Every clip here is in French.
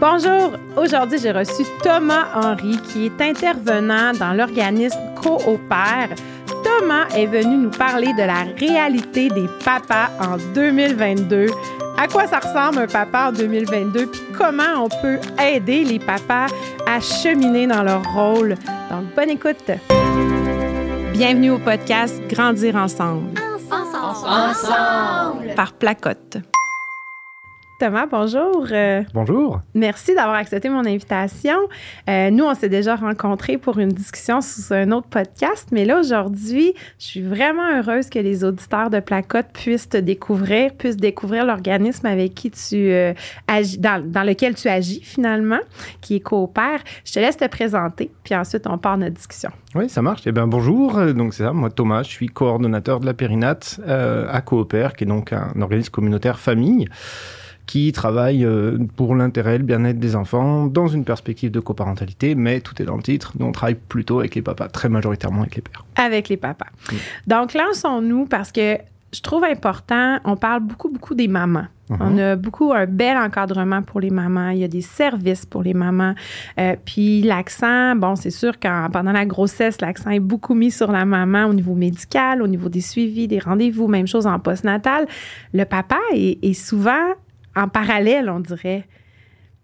Bonjour, aujourd'hui j'ai reçu Thomas Henry qui est intervenant dans l'organisme Coopère. Thomas est venu nous parler de la réalité des papas en 2022. À quoi ça ressemble un papa en 2022 puis comment on peut aider les papas à cheminer dans leur rôle? Donc bonne écoute. Bienvenue au podcast Grandir ensemble. Ensemble. ensemble. Par Placotte. Thomas, bonjour. Euh, bonjour. Merci d'avoir accepté mon invitation. Euh, nous, on s'est déjà rencontrés pour une discussion sous un autre podcast, mais là, aujourd'hui, je suis vraiment heureuse que les auditeurs de Placotte puissent te découvrir, puissent découvrir l'organisme avec qui tu euh, agis, dans, dans, lequel tu agis finalement, qui est Coopère. Je te laisse te présenter, puis ensuite, on part notre discussion. Oui, ça marche. Eh bien, bonjour. Donc, c'est ça, moi, Thomas, je suis coordonnateur de la Périnate à Coopère, qui est donc un organisme communautaire famille qui travaille euh, pour l'intérêt, le bien-être des enfants, dans une perspective de coparentalité, mais tout est dans le titre. Nous, on travaille plutôt avec les papas, très majoritairement avec les pères. Avec les papas. Donc, lançons-nous parce que je trouve important, on parle beaucoup, beaucoup des mamans. Mhm. On a beaucoup un bel encadrement pour les mamans. Il y a des services pour les mamans. Euh, puis l'accent, bon, c'est sûr que pendant la grossesse, l'accent est beaucoup mis sur la maman au niveau médical, au niveau des suivis, des rendez-vous, même chose en postnatal. Le papa est souvent en parallèle, on dirait.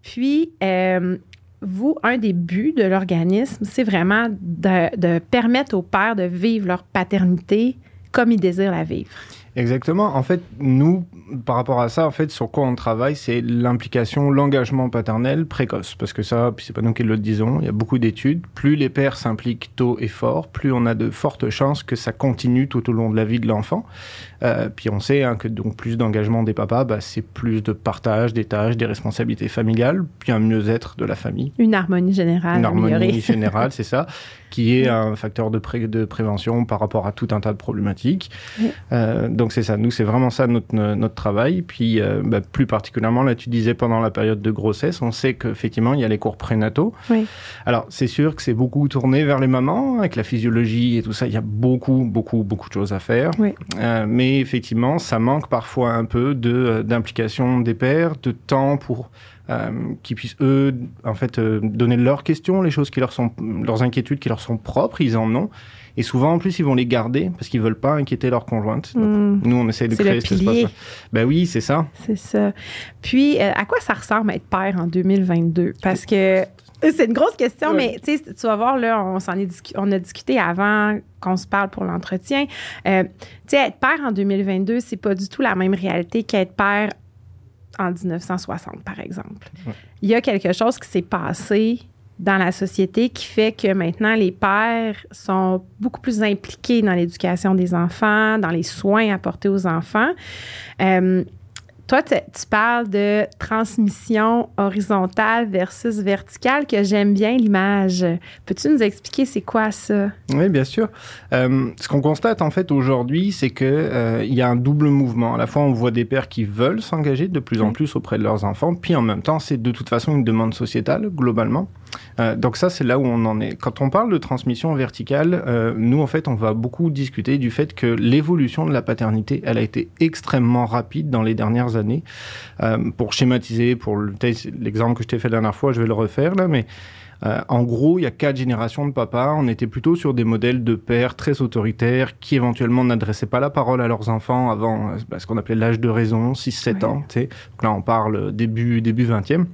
Puis, euh, vous, un des buts de l'organisme, c'est vraiment de, de, permettre aux pères de vivre leur paternité comme ils désirent la vivre. Exactement. En fait, nous, par rapport à ça, en fait, sur quoi on travaille, c'est l'implication, l'engagement paternel précoce. Parce que ça, puis c'est pas nous qui le disons, il y a beaucoup d'études. Plus les pères s'impliquent tôt et fort, plus on a de fortes chances que ça continue tout au long de la vie de l'enfant. Euh, puis on sait hein, que donc plus d'engagement des papas, bah, c'est plus de partage des tâches, des responsabilités familiales, puis un mieux-être de la famille. Une harmonie générale. Une harmonie générale, c'est ça, qui est un facteur de, de prévention par rapport à tout un tas de problématiques. Euh, donc c'est ça, nous c'est vraiment ça notre, notre travail. Puis euh, bah, plus particulièrement, là tu disais pendant la période de grossesse, on sait qu'effectivement il y a les cours prénataux. Oui. Alors c'est sûr que c'est beaucoup tourné vers les mamans, avec la physiologie et tout ça, il y a beaucoup, beaucoup, beaucoup de choses à faire. Oui. Euh, mais effectivement, ça manque parfois un peu de d'implication des pères, de temps pour qui puissent eux en fait euh, donner leurs questions, les choses qui leur sont leurs inquiétudes qui leur sont propres, ils en ont. Et souvent, en plus, ils vont les garder parce qu'ils veulent pas inquiéter leur conjointe. Hmm. nous, on essaie de créer cet espace Ben oui, c'est ça. C'est ça. Puis, euh, à quoi ça ressemble être père en 2022? Parce que c'est une grosse question, mais tu vas voir, là, on, est on a discuté avant qu'on se parle pour l'entretien. Euh, tu sais, être père en 2022, c'est pas du tout la même réalité qu'être père en 1960, par exemple. Il y a quelque chose qui s'est passé dans la société qui fait que maintenant les pères sont beaucoup plus impliqués dans l'éducation des enfants, dans les soins apportés aux enfants. Euh, toi, tu parles de transmission horizontale versus verticale, que j'aime bien l'image. Peux-tu nous expliquer c'est quoi ça? Oui, bien sûr. Euh, ce qu'on constate en fait aujourd'hui, c'est qu'il euh, y a un double mouvement. À la fois, on voit des pères qui veulent s'engager de plus en plus auprès de leurs enfants, puis en même temps, c'est de toute façon une demande sociétale globalement. Euh, donc ça, c'est là où on en est. Quand on parle de transmission verticale, euh, nous, en fait, on va beaucoup discuter du fait que l'évolution de la paternité, elle a été extrêmement rapide dans les dernières années. Euh, pour schématiser, pour l'exemple que je t'ai fait la dernière fois, je vais le refaire là, mais en gros, il y a quatre générations de papas. On était plutôt sur des modèles de pères très autoritaires qui éventuellement n'adressaient pas la parole à leurs enfants avant ce qu'on appelait l'âge de raison, 6-7 ans. Donc là, on parle début, début 20e.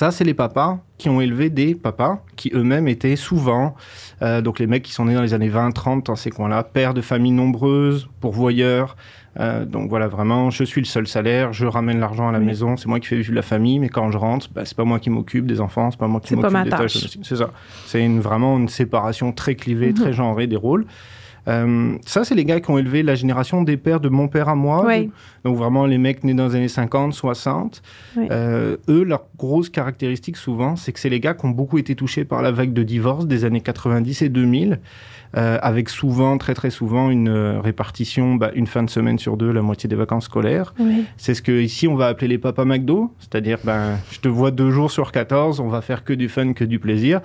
Ça, c'est les papas qui ont élevé des papas qui eux-mêmes étaient souvent, euh, donc les mecs qui sont nés dans les années 20-30 dans ces coins-là, pères de familles nombreuses, pourvoyeurs. Euh, donc voilà, vraiment, je suis le seul salaire, je ramène l'argent à la maison, c'est moi qui fais vivre la famille, mais quand je rentre, bah, c'est pas moi qui m'occupe des enfants, c'est pas moi qui m'occupe des tâches. C'est ça. C'est une, vraiment une séparation très clivée, mhm. très genrée des rôles. Euh, ça, c'est les gars qui ont élevé la génération des pères de mon père à moi. Donc vraiment les mecs nés dans les années 50, 60. Euh, eux, leur grosse caractéristique souvent, c'est que c'est les gars qui ont beaucoup été touchés par la vague de divorce des années 90 et 2000. Euh, avec souvent, très très souvent, une euh, répartition, bah, une fin de semaine sur deux, la moitié des vacances scolaires. C'est ce que ici on va appeler les papas McDo, c'est-à-dire, ben, je te vois deux jours sur 14, on va faire que du fun, que du plaisir.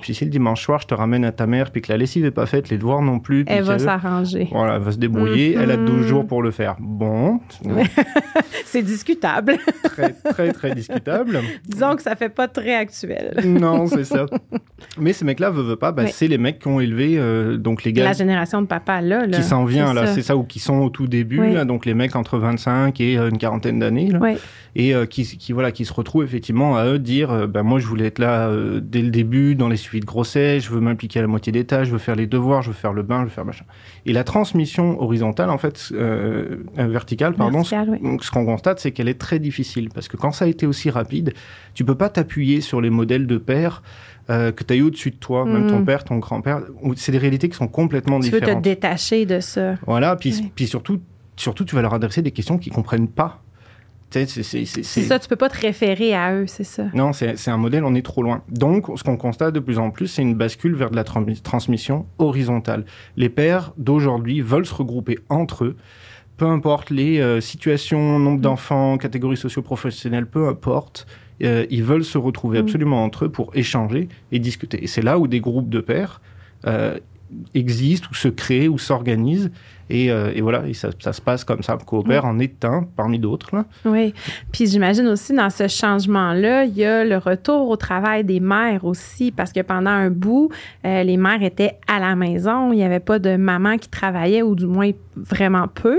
Puis si le dimanche soir, je te ramène à ta mère, puis que la lessive est pas faite, les devoirs non plus, Elle va s'arranger. Voilà, elle va se débrouiller. Elle a 12 mm-hmm. jours pour le faire. Bon. c'est discutable. très, très, très discutable. Disons que ça fait pas très actuel. non, c'est ça. Mais ces mecs-là, veulent pas, bah, c'est les mecs qui ont élevé euh, donc les gars. La génération de papa, là. qui s'en vient, là, c'est ça, ou qui sont au tout début, là, donc les mecs entre 25 et euh, une quarantaine d'années. Et euh, qui, qui, voilà, qui se retrouvent effectivement à eux dire ben moi, je voulais être là dès le début, dans les suivis de grossesse, je veux m'impliquer à la moitié des tâches, je veux faire les devoirs, je veux faire le bain, je veux faire machin. Et la transmission horizontale, en fait, verticale, pardon, ce qu'on constate, c'est qu'elle est très difficile. Parce que quand ça a été aussi rapide, tu peux pas t'appuyer sur les modèles de père euh, que tu as eu au-dessus de toi, même ton mm. père, ton grand-père. C'est des réalités qui sont complètement différentes. Tu veux te détacher de ça. Voilà, puis, puis surtout, surtout, tu vas leur adresser des questions qu'ils comprennent pas. C'est ça, tu peux pas te référer à eux, c'est ça. Non, c'est un modèle, on est trop loin. Donc, ce qu'on constate de plus en plus, c'est une bascule vers de la transmission horizontale. Les pères d'aujourd'hui veulent se regrouper entre eux, peu importe les euh, situations, nombre mm. d'enfants, catégories socio-professionnelles, peu importe. Euh, ils veulent se retrouver mm. absolument entre eux pour échanger et discuter. Et c'est là où des groupes de pairs euh, existent ou se créent ou s'organisent euh, et, voilà, et ça, se passe comme ça. Coopère en est un parmi d'autres. Oui. Puis j'imagine aussi dans ce changement-là, il y a le retour au travail des mères aussi, parce que pendant un bout, euh, les mères étaient à la maison. Il n'y avait pas de maman qui travaillait, ou du moins vraiment peu.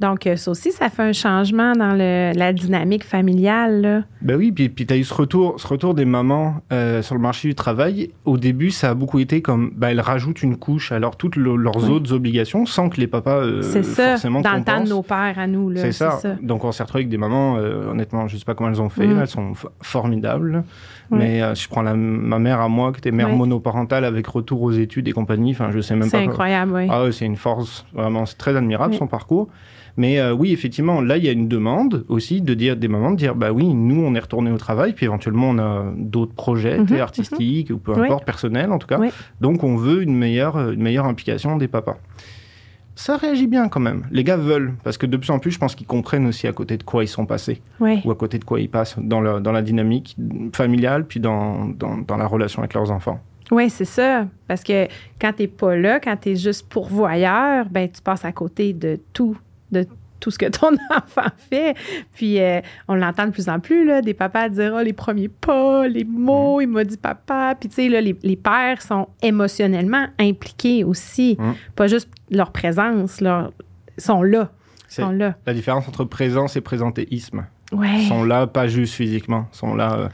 Donc, euh, ça aussi, ça fait un changement dans la dynamique familiale. Là. Ben oui, puis, puis tu as eu ce retour, ce retour des mamans sur le marché du travail. Au début, ça a beaucoup été comme, ben, elles rajoutent une couche à toutes leurs autres obligations sans que les euh, c'est ça, dans le temps de nos pères à nous. C'est ça. Donc on s'est retrouvé avec des mamans, euh, honnêtement, je ne sais pas comment elles ont fait, mm. elles sont formidables. Mais euh, si je prends ma mère à moi, qui était mère monoparentale avec retour aux études et compagnie, enfin je sais même pas. C'est incroyable, oui. Ah, c'est une force, vraiment, c'est très admirable son parcours. Mais oui, effectivement, là, il y a une demande aussi de dire des mamans de dire bah oui, nous, on est retourné au travail, puis éventuellement, on a d'autres projets mhm, artistiques ou peu importe, personnels en tout cas. Donc, on veut une meilleure, une meilleure implication des papas ça réagit bien quand même. Les gars veulent, parce que de plus en plus, je pense qu'ils comprennent aussi à côté de quoi ils sont passés, ou à côté de quoi ils passent dans, dans la dynamique familiale, puis dans, dans, la relation avec leurs enfants. Oui, c'est ça. Parce que quand tu n'es pas là, quand tu es juste pourvoyeur, ben, tu passes à côté de tout, de tout ce que ton enfant fait. Puis euh, on l'entend de plus en plus, là, des papas dire oh, les premiers pas, les mots, mm. il m'a dit papa. Puis tu sais, là, les, les, pères sont émotionnellement impliqués aussi. Mm. Pas juste leur présence, leur, sont là. Sont là. La différence entre présence et présentéisme. Ouais. Ils sont là, pas juste physiquement. Ils sont là. Euh,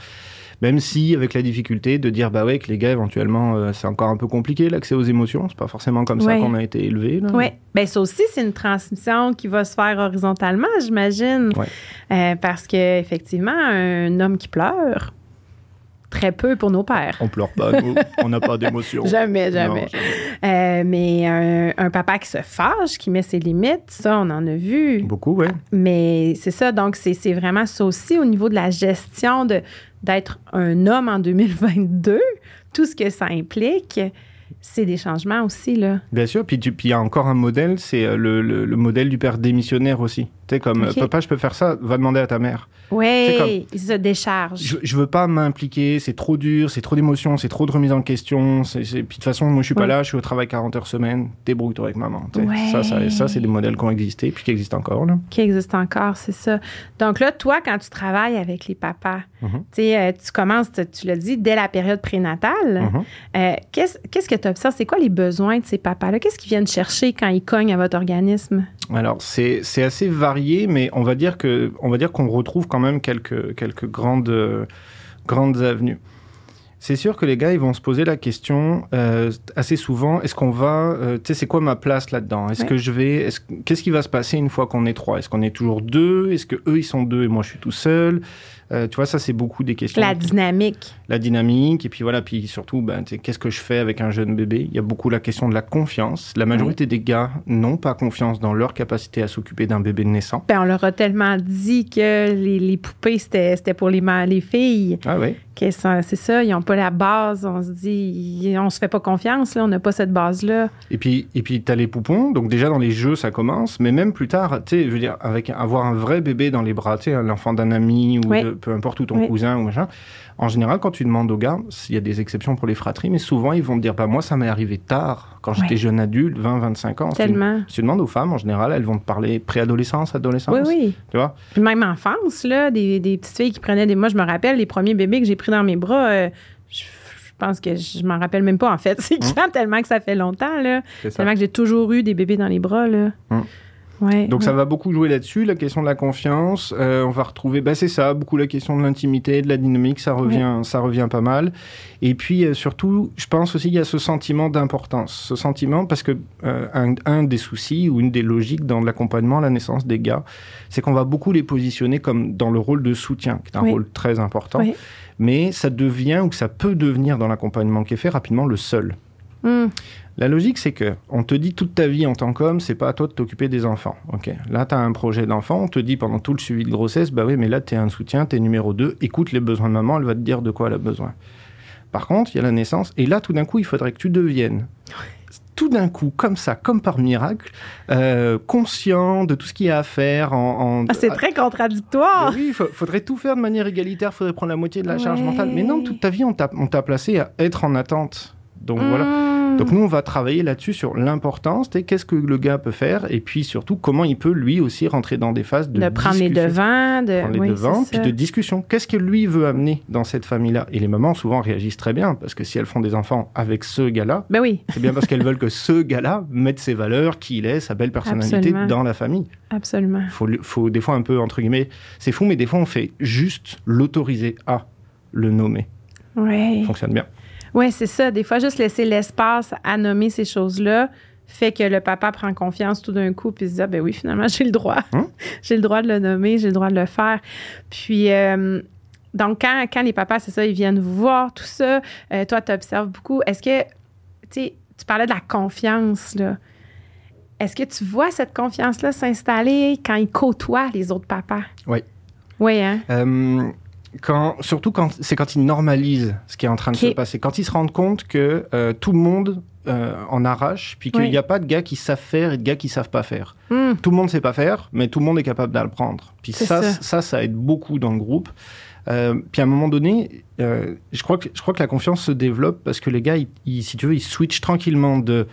même si, avec la difficulté de dire, bah ouais, que les gars, éventuellement, euh, c'est encore un peu compliqué, l'accès aux émotions. C'est pas forcément comme ça qu'on a été élevé. Oui. Ben, ça aussi, c'est une transmission qui va se faire horizontalement, j'imagine. Euh, parce que, effectivement, un homme qui pleure, très peu pour nos pères. On pleure pas, nous. on n'a pas d'émotions. jamais, jamais. Euh, mais un, papa qui se fâche, qui met ses limites, ça, on en a vu. Beaucoup, oui. Mais c'est ça, donc c'est vraiment ça aussi au niveau de la gestion de, d'être un homme en 2022, tout ce que ça implique, c'est des changements aussi, là. Bien sûr, puis il y a encore un modèle, c'est euh, le, le, modèle du père démissionnaire aussi. Tu sais, comme, papa, je peux faire ça, va demander à ta mère. Oui, il se décharge. Je, je veux pas m'impliquer, c'est trop dur, c'est trop d'émotions, c'est trop de remise en question. Puis de toute façon, moi, je suis pas là, je suis au travail 40 heures semaine, débrouille-toi avec maman. Ça, ça, ça c'est des modèles qui ont existé, puis qui existent encore. Là. Qui existent encore, c'est ça. Donc là, toi, quand tu travailles avec les papas, mm-hmm. euh, tu commences, tu, l'as dit, dès la période prénatale. Mm-hmm. Euh, qu'est-ce que tu observes? C'est quoi les besoins de ces papas-là? Qu'est-ce qu'ils viennent chercher quand ils cognent à votre organisme? Alors, c'est assez varié, mais on va dire que on va dire qu'on retrouve quand même quelques, quelques grandes, grandes avenues. C'est sûr que les gars, ils vont se poser la question euh, assez souvent est-ce qu'on va, euh, tu sais, c'est quoi ma place là-dedans? Est-ce que je vais, qu'est-ce qui va se passer une fois qu'on est trois? Est-ce qu'on est toujours deux? Est-ce que eux ils sont deux et moi je suis tout seul? Euh, tu vois, ça, c'est beaucoup des questions. La dynamique. La dynamique. Et puis voilà, puis surtout, ben, qu'est-ce que je fais avec un jeune bébé? Il y a beaucoup la question de la confiance. La majorité des gars n'ont pas confiance dans leur capacité à s'occuper d'un bébé naissant. Ben, on leur a tellement dit que les, les poupées, c'était pour les, les filles. Ah oui. C'est ça, ils n'ont pas la base. On se dit, on se fait pas confiance, là, on n'a pas cette base-là. Et puis, et puis tu as les poupons. Donc, déjà, dans les jeux, ça commence. Mais même plus tard, tu sais, je veux dire, avec avoir un vrai bébé dans les bras, tu sais, l'enfant d'un ami ou de, peu, importe où ton Oui. cousin ou machin. En général, quand tu demandes aux gars, il y a des exceptions pour les fratries, mais souvent ils vont te dire, bah moi ça m'est arrivé tard, quand j'étais Ouais. jeune adulte, 20, 25 ans. Tellement. Si tu demandes aux femmes, en général, elles vont te parler préadolescence, adolescence. Oui, oui. Tu vois? Puis même enfance, là, des, des petites filles qui prenaient des. Moi, je me rappelle, les premiers bébés que j'ai pris dans mes bras, euh, je, je pense que je m'en rappelle même pas, en fait. C'est quand tellement que ça fait longtemps, là. Tellement que j'ai toujours eu des bébés dans les bras, là. Hum. Ouais. Donc ça va beaucoup jouer là-dessus, la question de la confiance. Euh, on va retrouver, bah c'est ça, beaucoup la question de l'intimité, de la dynamique, ça revient, ça revient pas mal. Et puis euh, surtout, je pense aussi qu'il y a ce sentiment d'importance, ce sentiment parce que euh, un, un des soucis ou une des logiques dans l'accompagnement à la naissance des gars, c'est qu'on va beaucoup les positionner comme dans le rôle de soutien, qui est un Oui. rôle très important. Oui. Mais ça devient ou que ça peut devenir dans l'accompagnement qui est fait rapidement le seul. Hum. La logique, c'est que on te dit toute ta vie en tant qu'homme, c'est pas à toi de t'occuper des enfants. Ok? Là, tu as un projet d'enfant, on te dit pendant tout le suivi de grossesse, bah oui, mais là, tu es un soutien, tu es numéro 2, écoute les besoins de maman, elle va te dire de quoi elle a besoin. Par contre, il y a la naissance, et là, tout d'un coup, il faudrait que tu deviennes, tout d'un coup, comme ça, comme par miracle, euh, conscient de tout ce qu'il y a à faire en. en- Ah, c'est très contradictoire. mais oui, il faudrait tout faire de manière égalitaire, il faudrait prendre la moitié de la charge mentale. Mais non, toute ta vie, on t'a placé à être en attente. Donc voilà. Hum. Donc nous, on va travailler là-dessus sur l'importance, et qu'est-ce que le gars peut faire, et puis surtout comment il peut lui aussi rentrer dans des phases de, de prendre les devants, de Prendre les oui, devants, puis ça. de discussion. Qu'est-ce que lui veut amener dans cette famille-là? Et les mamans souvent réagissent très bien, parce que si elles font des enfants avec ce gars-là, Ben oui, c'est bien parce qu'elles veulent que ce gars-là mette ses valeurs, qui il est, sa belle personnalité Absolument. dans la famille. absolument. Faut, faut des fois un peu, entre guillemets, c'est fou, mais des fois on fait juste l'autoriser à le nommer. Oui. Ça fonctionne bien. Oui, c'est ça. Des fois, juste laisser l'espace à nommer ces choses-là fait que le papa prend confiance tout d'un coup puis se dit ah, ben oui, finalement, j'ai le droit. Hum. j'ai le droit de le nommer, j'ai le droit de le faire. Puis, euh, donc, quand, quand les papas, c'est ça, ils viennent vous voir, tout ça, euh, toi, tu observes beaucoup. Est-ce que, tu sais, tu parlais de la confiance, là. Est-ce que tu vois cette confiance-là s'installer quand ils côtoient les autres papas? Oui. Oui, hein? Euh, quand, surtout quand c'est quand ils normalisent ce qui est en train de se passer, quand ils se rendent compte que euh, tout le monde euh, en arrache, puis qu'il Oui. n'y a pas de gars qui savent faire et de gars qui savent pas faire. Hum. Tout le monde sait pas faire, mais tout le monde est capable d'apprendre. Puis ça, ça. ça, ça, aide beaucoup dans le groupe. Euh, puis à un moment donné, je crois que je crois que la confiance se développe parce que les gars, ils, ils- si tu veux, ils switchent tranquillement de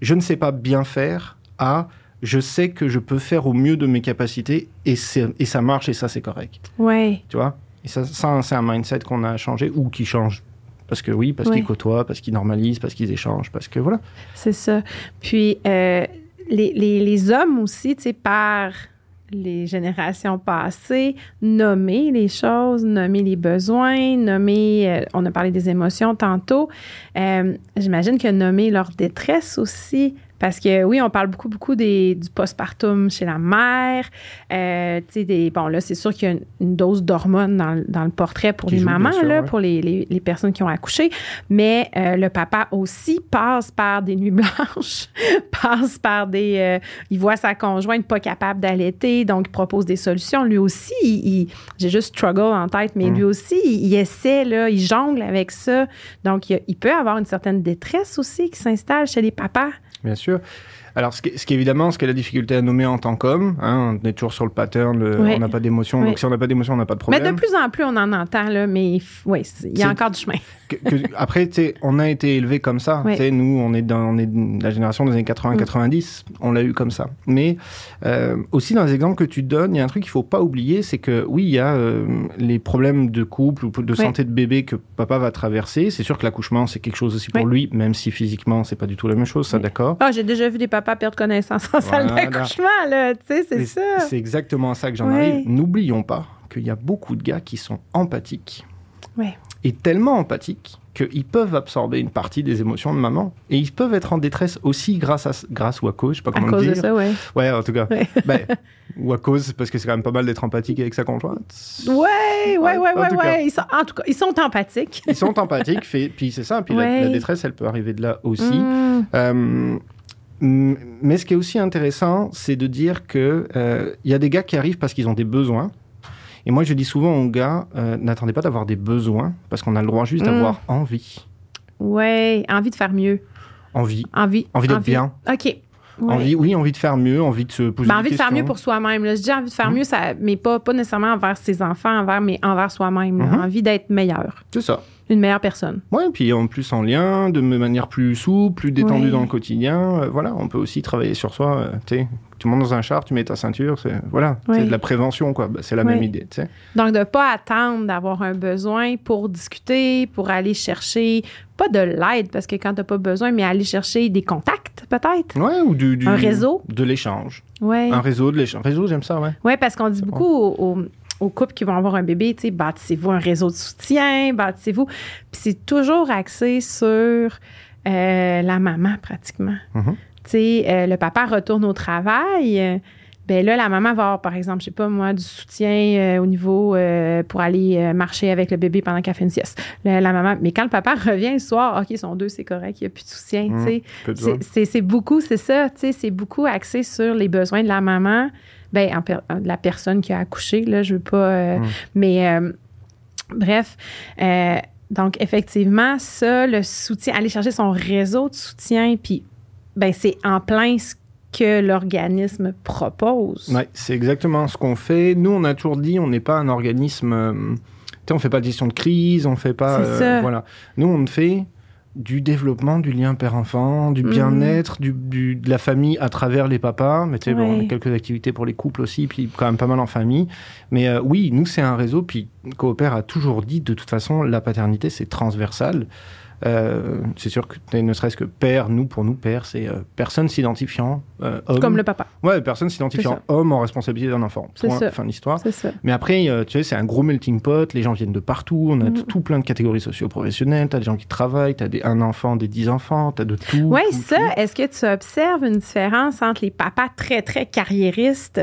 je ne sais pas bien faire à je sais que je peux faire au mieux de mes capacités et, et ça marche et ça c'est correct. Oui. Tu vois? Et ça, ça c'est un mindset qu'on a changé ou qui change. Parce que oui, parce Oui. qu'ils côtoient, parce qu'ils normalisent, parce qu'ils échangent, parce que voilà. C'est ça. Puis, euh, les, les, les hommes aussi, tu sais, par les générations passées, nommer les choses, nommer les besoins, nommer, euh, on a parlé des émotions tantôt. Euh, J'imagine que nommer leur détresse aussi. Parce que oui, on parle beaucoup, beaucoup des, du postpartum chez la mère. Euh, des, bon, là, c'est sûr qu'il y a une, une dose d'hormones dans, le- dans le portrait pour Qui les mamans, sûr, là, ouais. pour les, les, les personnes qui ont accouché. Mais euh, le papa aussi passe par des nuits blanches, passe par des... euh, il voit sa conjointe pas capable d'allaiter, donc il propose des solutions. Lui aussi, il, il- j'ai juste struggle en tête, mais Mm. lui aussi, il, il essaie, là, il jongle avec ça. Donc, il, il peut avoir une certaine détresse aussi qui s'installe chez les papas. Bien sûr. Alors, ce qui, ce qui évidemment, ce qui est la difficulté à nommer en tant qu'homme, hein, on est toujours sur le pattern, le- Oui. on n'a pas d'émotion, Oui. donc si on n'a pas d'émotion, on n'a pas de Mais problème. de plus en plus, on en entend, là, mais oui, il y a encore du chemin. Que- que- après, tu sais, on a été élevé comme ça. Oui. Tu sais, Nous, on est, dans, on est de la génération des années Mm. 80-90, on l'a eu comme ça. Mais euh, aussi, dans les exemples que tu donnes, il y a un truc qu'il faut pas oublier, c'est que oui, il y a euh, les problèmes de couple ou de santé de bébé que papa va traverser. C'est sûr que l'accouchement, c'est quelque chose aussi pour lui, même si physiquement, c'est pas du tout la même chose, ça, d'accord Ah, j'ai déjà vu des papas perdre connaissance en salle Voilà. d'accouchement, là, tu sais, c'est ça. C'est exactement à ça que j'en Oui. arrive. N'oublions pas qu'il y a beaucoup de gars qui sont empathiques. Oui. Et tellement empathiques qu'ils peuvent absorber une partie des émotions de maman. Et ils peuvent être en détresse aussi grâce, à, grâce ou à cause, je sais pas À comment cause le de ça, oui. Ouais, en tout cas. Ouais. Ben, ou à cause, parce que c'est quand même pas mal d'être empathique avec sa conjointe. Ouais, ouais, Ouais, ouais, ouais, ouais. Ils sont, en tout cas, ils sont empathiques. Ils sont empathiques, fait, puis c'est ça. Puis la- Ouais. la, détresse, elle peut arriver de là aussi. Mm. Euh, mais ce qui est aussi intéressant, c'est de dire que euh, il y a des gars qui arrivent parce qu'ils ont des besoins. Et moi, je dis souvent aux gars, euh, n'attendez pas d'avoir des besoins, parce qu'on a le droit juste Mm. d'avoir envie. Ouais, envie de faire mieux. Envie. Envie. Envie d'être bien. OK. Ouais. Envie, oui, envie de faire mieux, envie de se poser Ben, des envie de faire mieux pour soi-même. là. Je dis envie de faire Mhm. mieux, ça, mais pas, pas nécessairement envers ses enfants, envers, mais envers soi-même. Mhm. Envie d'être meilleur, C'est ça. Une meilleure personne. Ouais, puis en plus en lien, de manière plus souple, plus détendue Ouais. dans le quotidien. Euh, voilà, on peut aussi travailler sur soi. euh, tu sais, tu montes dans un char, tu mets ta ceinture, c'est voilà, Ouais. c'est de la prévention quoi. Bah, c'est la Ouais. même idée, tu sais. Donc, de ne pas attendre d'avoir un besoin pour discuter, pour aller chercher, pas de l'aide, parce que quand tu n'as pas besoin, mais aller chercher des contacts, peut-être? Ouais, ou du, du- Un réseau? de l'échange. Oui. Un réseau de l'échange. Réseau, j'aime ça, ouais. Oui, parce qu'on dit beaucoup aux, aux- aux couples qui vont avoir un bébé, tu sais, bâtissez-vous un réseau de soutien, bâtissez-vous. Puis c'est toujours axé sur euh, la maman, pratiquement. Mhm. Tu sais, euh, le papa retourne au travail. euh, ben là, la maman va avoir, par exemple, je sais pas moi, du soutien euh, au niveau euh, pour aller euh, marcher avec le bébé pendant qu'elle fait une sieste. La, la maman, mais quand le papa revient le soir, OK, ils sont deux, c'est correct, il n'y a plus de soutien, joie. C'est- beaucoup, c'est ça, c'est beaucoup axé sur les besoins de la maman, ben, en per- de la personne qui a accouché, là, je veux pas, euh, Mm. mais euh, bref, euh, donc effectivement, ça, le soutien, aller chercher son réseau de soutien, puis ben, c'est en plein ce que l'organisme propose. Ouais, c'est exactement ce qu'on fait. Nous, on a toujours dit, on n'est pas un organisme. euh, tu sais, on fait pas de gestion de crise, on fait pas. Voilà. Nous, on fait du développement du lien père-enfant, du bien-être, du, du- de la famille à travers les papas. Mais tu sais, bon, on a quelques activités pour les couples aussi, puis quand même pas mal en famille. Mais euh, oui, nous, c'est un réseau. Puis Coopère a toujours dit, de toute façon, la paternité, c'est transversal. Euh, c'est sûr que ne serait-ce que père, nous, pour nous, père, c'est euh, personne s'identifiant, euh, homme. Comme le papa, Ouais, personne s'identifiant homme en responsabilité d'un enfant. C'est Point, ça. fin d'histoire. Mais après, tu sais, c'est un gros melting pot. Les gens viennent de partout. On a Mhm. tout plein de catégories socio-professionnelles. T'as des gens qui travaillent. T'as des un enfant, des dix enfants. T'as de tout. Oui, ça, est-ce que tu observes une différence entre les papas très, très carriéristes,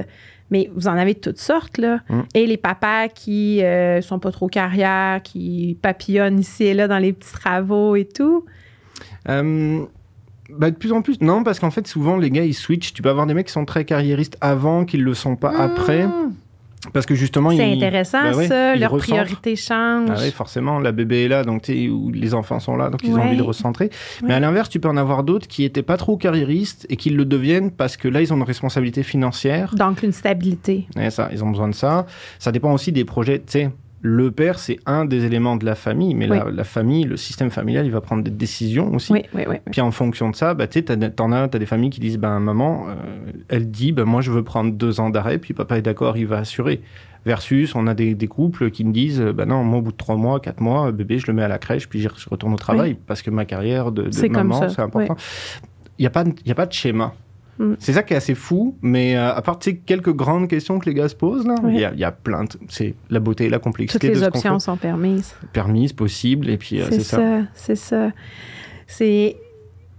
mais vous en avez de toutes sortes, là, Mm. et les papas qui euh, sont pas trop carrière, qui papillonnent ici et là dans les petits travaux et tout? Euh, bah, de plus en plus. Non, parce qu'en fait, souvent, les gars, ils switchent. Tu peux avoir des mecs qui sont très carriéristes avant, qu'ils le sont pas après. Parce que justement, C'est intéressant, ouais, ça. Leurs recentrent. priorités changent. Ah oui, forcément, la bébé est là, donc où les enfants sont là, donc ils ont envie de recentrer. Mais à l'inverse, tu peux en avoir d'autres qui étaient pas trop carriéristes et qui le deviennent parce que là, ils ont une responsabilité financière. Donc, une stabilité. Et ça, ils ont besoin de ça. Ça dépend aussi des projets. Tu sais, le père, c'est un des éléments de la famille, mais la, Oui. la famille, le système familial, il va prendre des décisions aussi. Oui, oui, oui. Puis en fonction de ça, bah, tu t'en as, t'as des familles qui disent, ben maman, euh, elle dit, ben moi je veux prendre deux ans d'arrêt, puis papa est d'accord, il va assurer. Versus, on a des, des couples qui me disent, ben non, moi au bout de trois mois, quatre mois, bébé, je le mets à la crèche, puis je retourne au travail, parce que ma carrière de, maman, c'est important. Il n'y a, pas y a pas de schéma. Mm. C'est ça qui est assez fou, mais euh, à part quelques grandes questions que les gars se posent, il Ouais. y, y a plein de... C'est la beauté et la complexité Toutes les options sont permises. Permises, possibles, et puis euh, C'est c'est ça. c'est ça. C'est.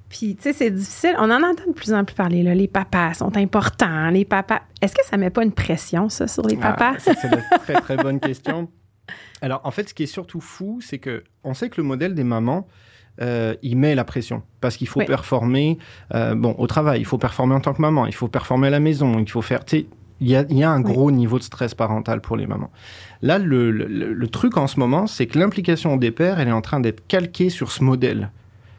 Puis, tu sais, c'est difficile. On en entend de plus en plus parler, là. Les papas sont importants. Les papas. Est-ce que ça met pas une pression, ça, sur les Ah, papas? c'est une très très bonne question. Alors en fait, ce qui est surtout fou, c'est que on sait que le modèle des mamans, euh, il met la pression parce qu'il faut performer. euh, bon, au travail, il faut performer en tant que maman, il faut performer à la maison, il faut faire. Il y a, il y a un gros niveau de stress parental pour les mamans. Là, le, le- le- le truc en ce moment, c'est que l'implication des pères, elle est en train d'être calquée sur ce modèle.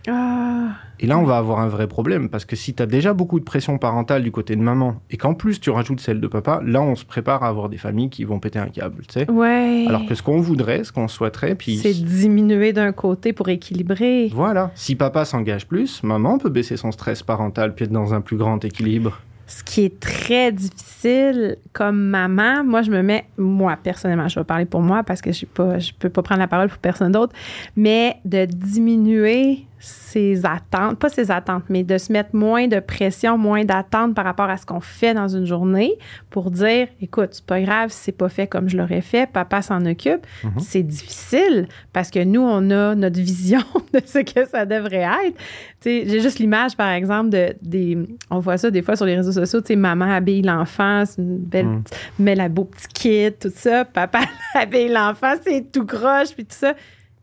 Ah, Et là, on va avoir un vrai problème parce que si tu as déjà beaucoup de pression parentale du côté de maman et qu'en plus tu rajoutes celle de papa, là, on se prépare à avoir des familles qui vont péter un câble, tu sais. ouais. Alors que ce qu'on voudrait, ce qu'on souhaiterait, puis C'est diminuer d'un côté pour équilibrer. voilà, si papa s'engage plus, maman peut baisser son stress parental puis être dans un plus grand équilibre. Ce qui est très difficile comme maman, moi, je me mets, moi, personnellement, je vais parler pour moi parce que je ne peux pas prendre la parole pour personne d'autre, mais de diminuer ses attentes, pas ses attentes, mais de se mettre moins de pression, moins d'attentes par rapport à ce qu'on fait dans une journée pour dire, écoute, c'est pas grave si c'est pas fait comme je l'aurais fait, papa s'en occupe. Mhm. C'est difficile parce que nous, on a notre vision de ce que ça devrait être. Tu sais, J'ai juste l'image, par exemple, de des. On voit ça des fois sur les réseaux sociaux. Tu sais, maman habille l'enfant, c'est une belle, Mm. petite- met la beau petit kit, tout ça. Papa habille l'enfant, c'est tout croche, puis tout ça.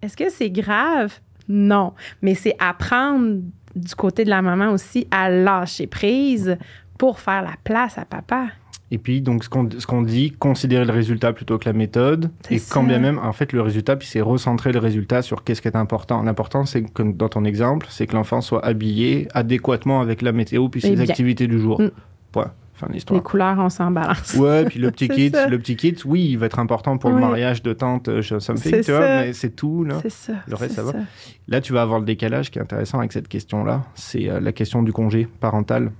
Est-ce que c'est grave? Non. Mais c'est apprendre du côté de la maman aussi à lâcher prise pour faire la place à papa. Et puis, donc, ce qu'on dit, considérer le résultat plutôt que la méthode. Et quand bien même, en fait, le résultat, puis c'est recentrer le résultat sur qu'est-ce qui est important. L'important, c'est que, dans ton exemple, c'est que l'enfant soit habillé adéquatement avec la météo puis ses bien. activités du jour. Mm. Point. Fin Les couleurs, on s'en balance. Ouais, puis le petit kit, ça. le petit kit, oui, il va être important pour le mariage de tante euh, chez Something, C'est tu vois, ça. mais c'est tout, là. C'est ça. Le reste, ça va. Là, tu vas avoir le décalage qui est intéressant avec cette question-là. C'est euh, la question du congé parental.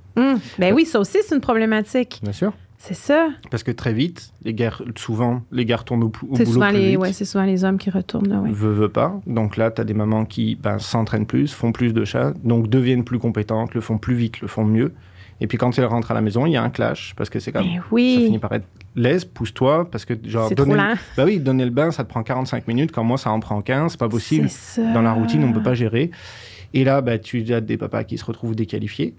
Ben oui, ça aussi, c'est une problématique. bien sûr. C'est ça. Parce que très vite, les guerres, souvent, les gars retournent au, au C'est boulot souvent, plus les, vite. ouais, c'est souvent les hommes qui retournent là, ouais. Veux, veux pas. Donc là, tu as des mamans qui ben, s'entraînent plus, font plus de chats, donc deviennent plus compétentes, le font plus vite, le font mieux. Et puis quand elles rentrent à la maison, il y a un clash, parce que c'est comme... Ben Ça oui. finit par être laisse, pousse-toi, parce que genre... C'est trop donner- lent. Bah oui, donner le bain, ça te prend 45 minutes, quand moi, ça en prend 15, c'est pas possible. Dans la routine, on peut pas gérer. Et là, bah, tu as des papas qui se retrouvent déqualifiés,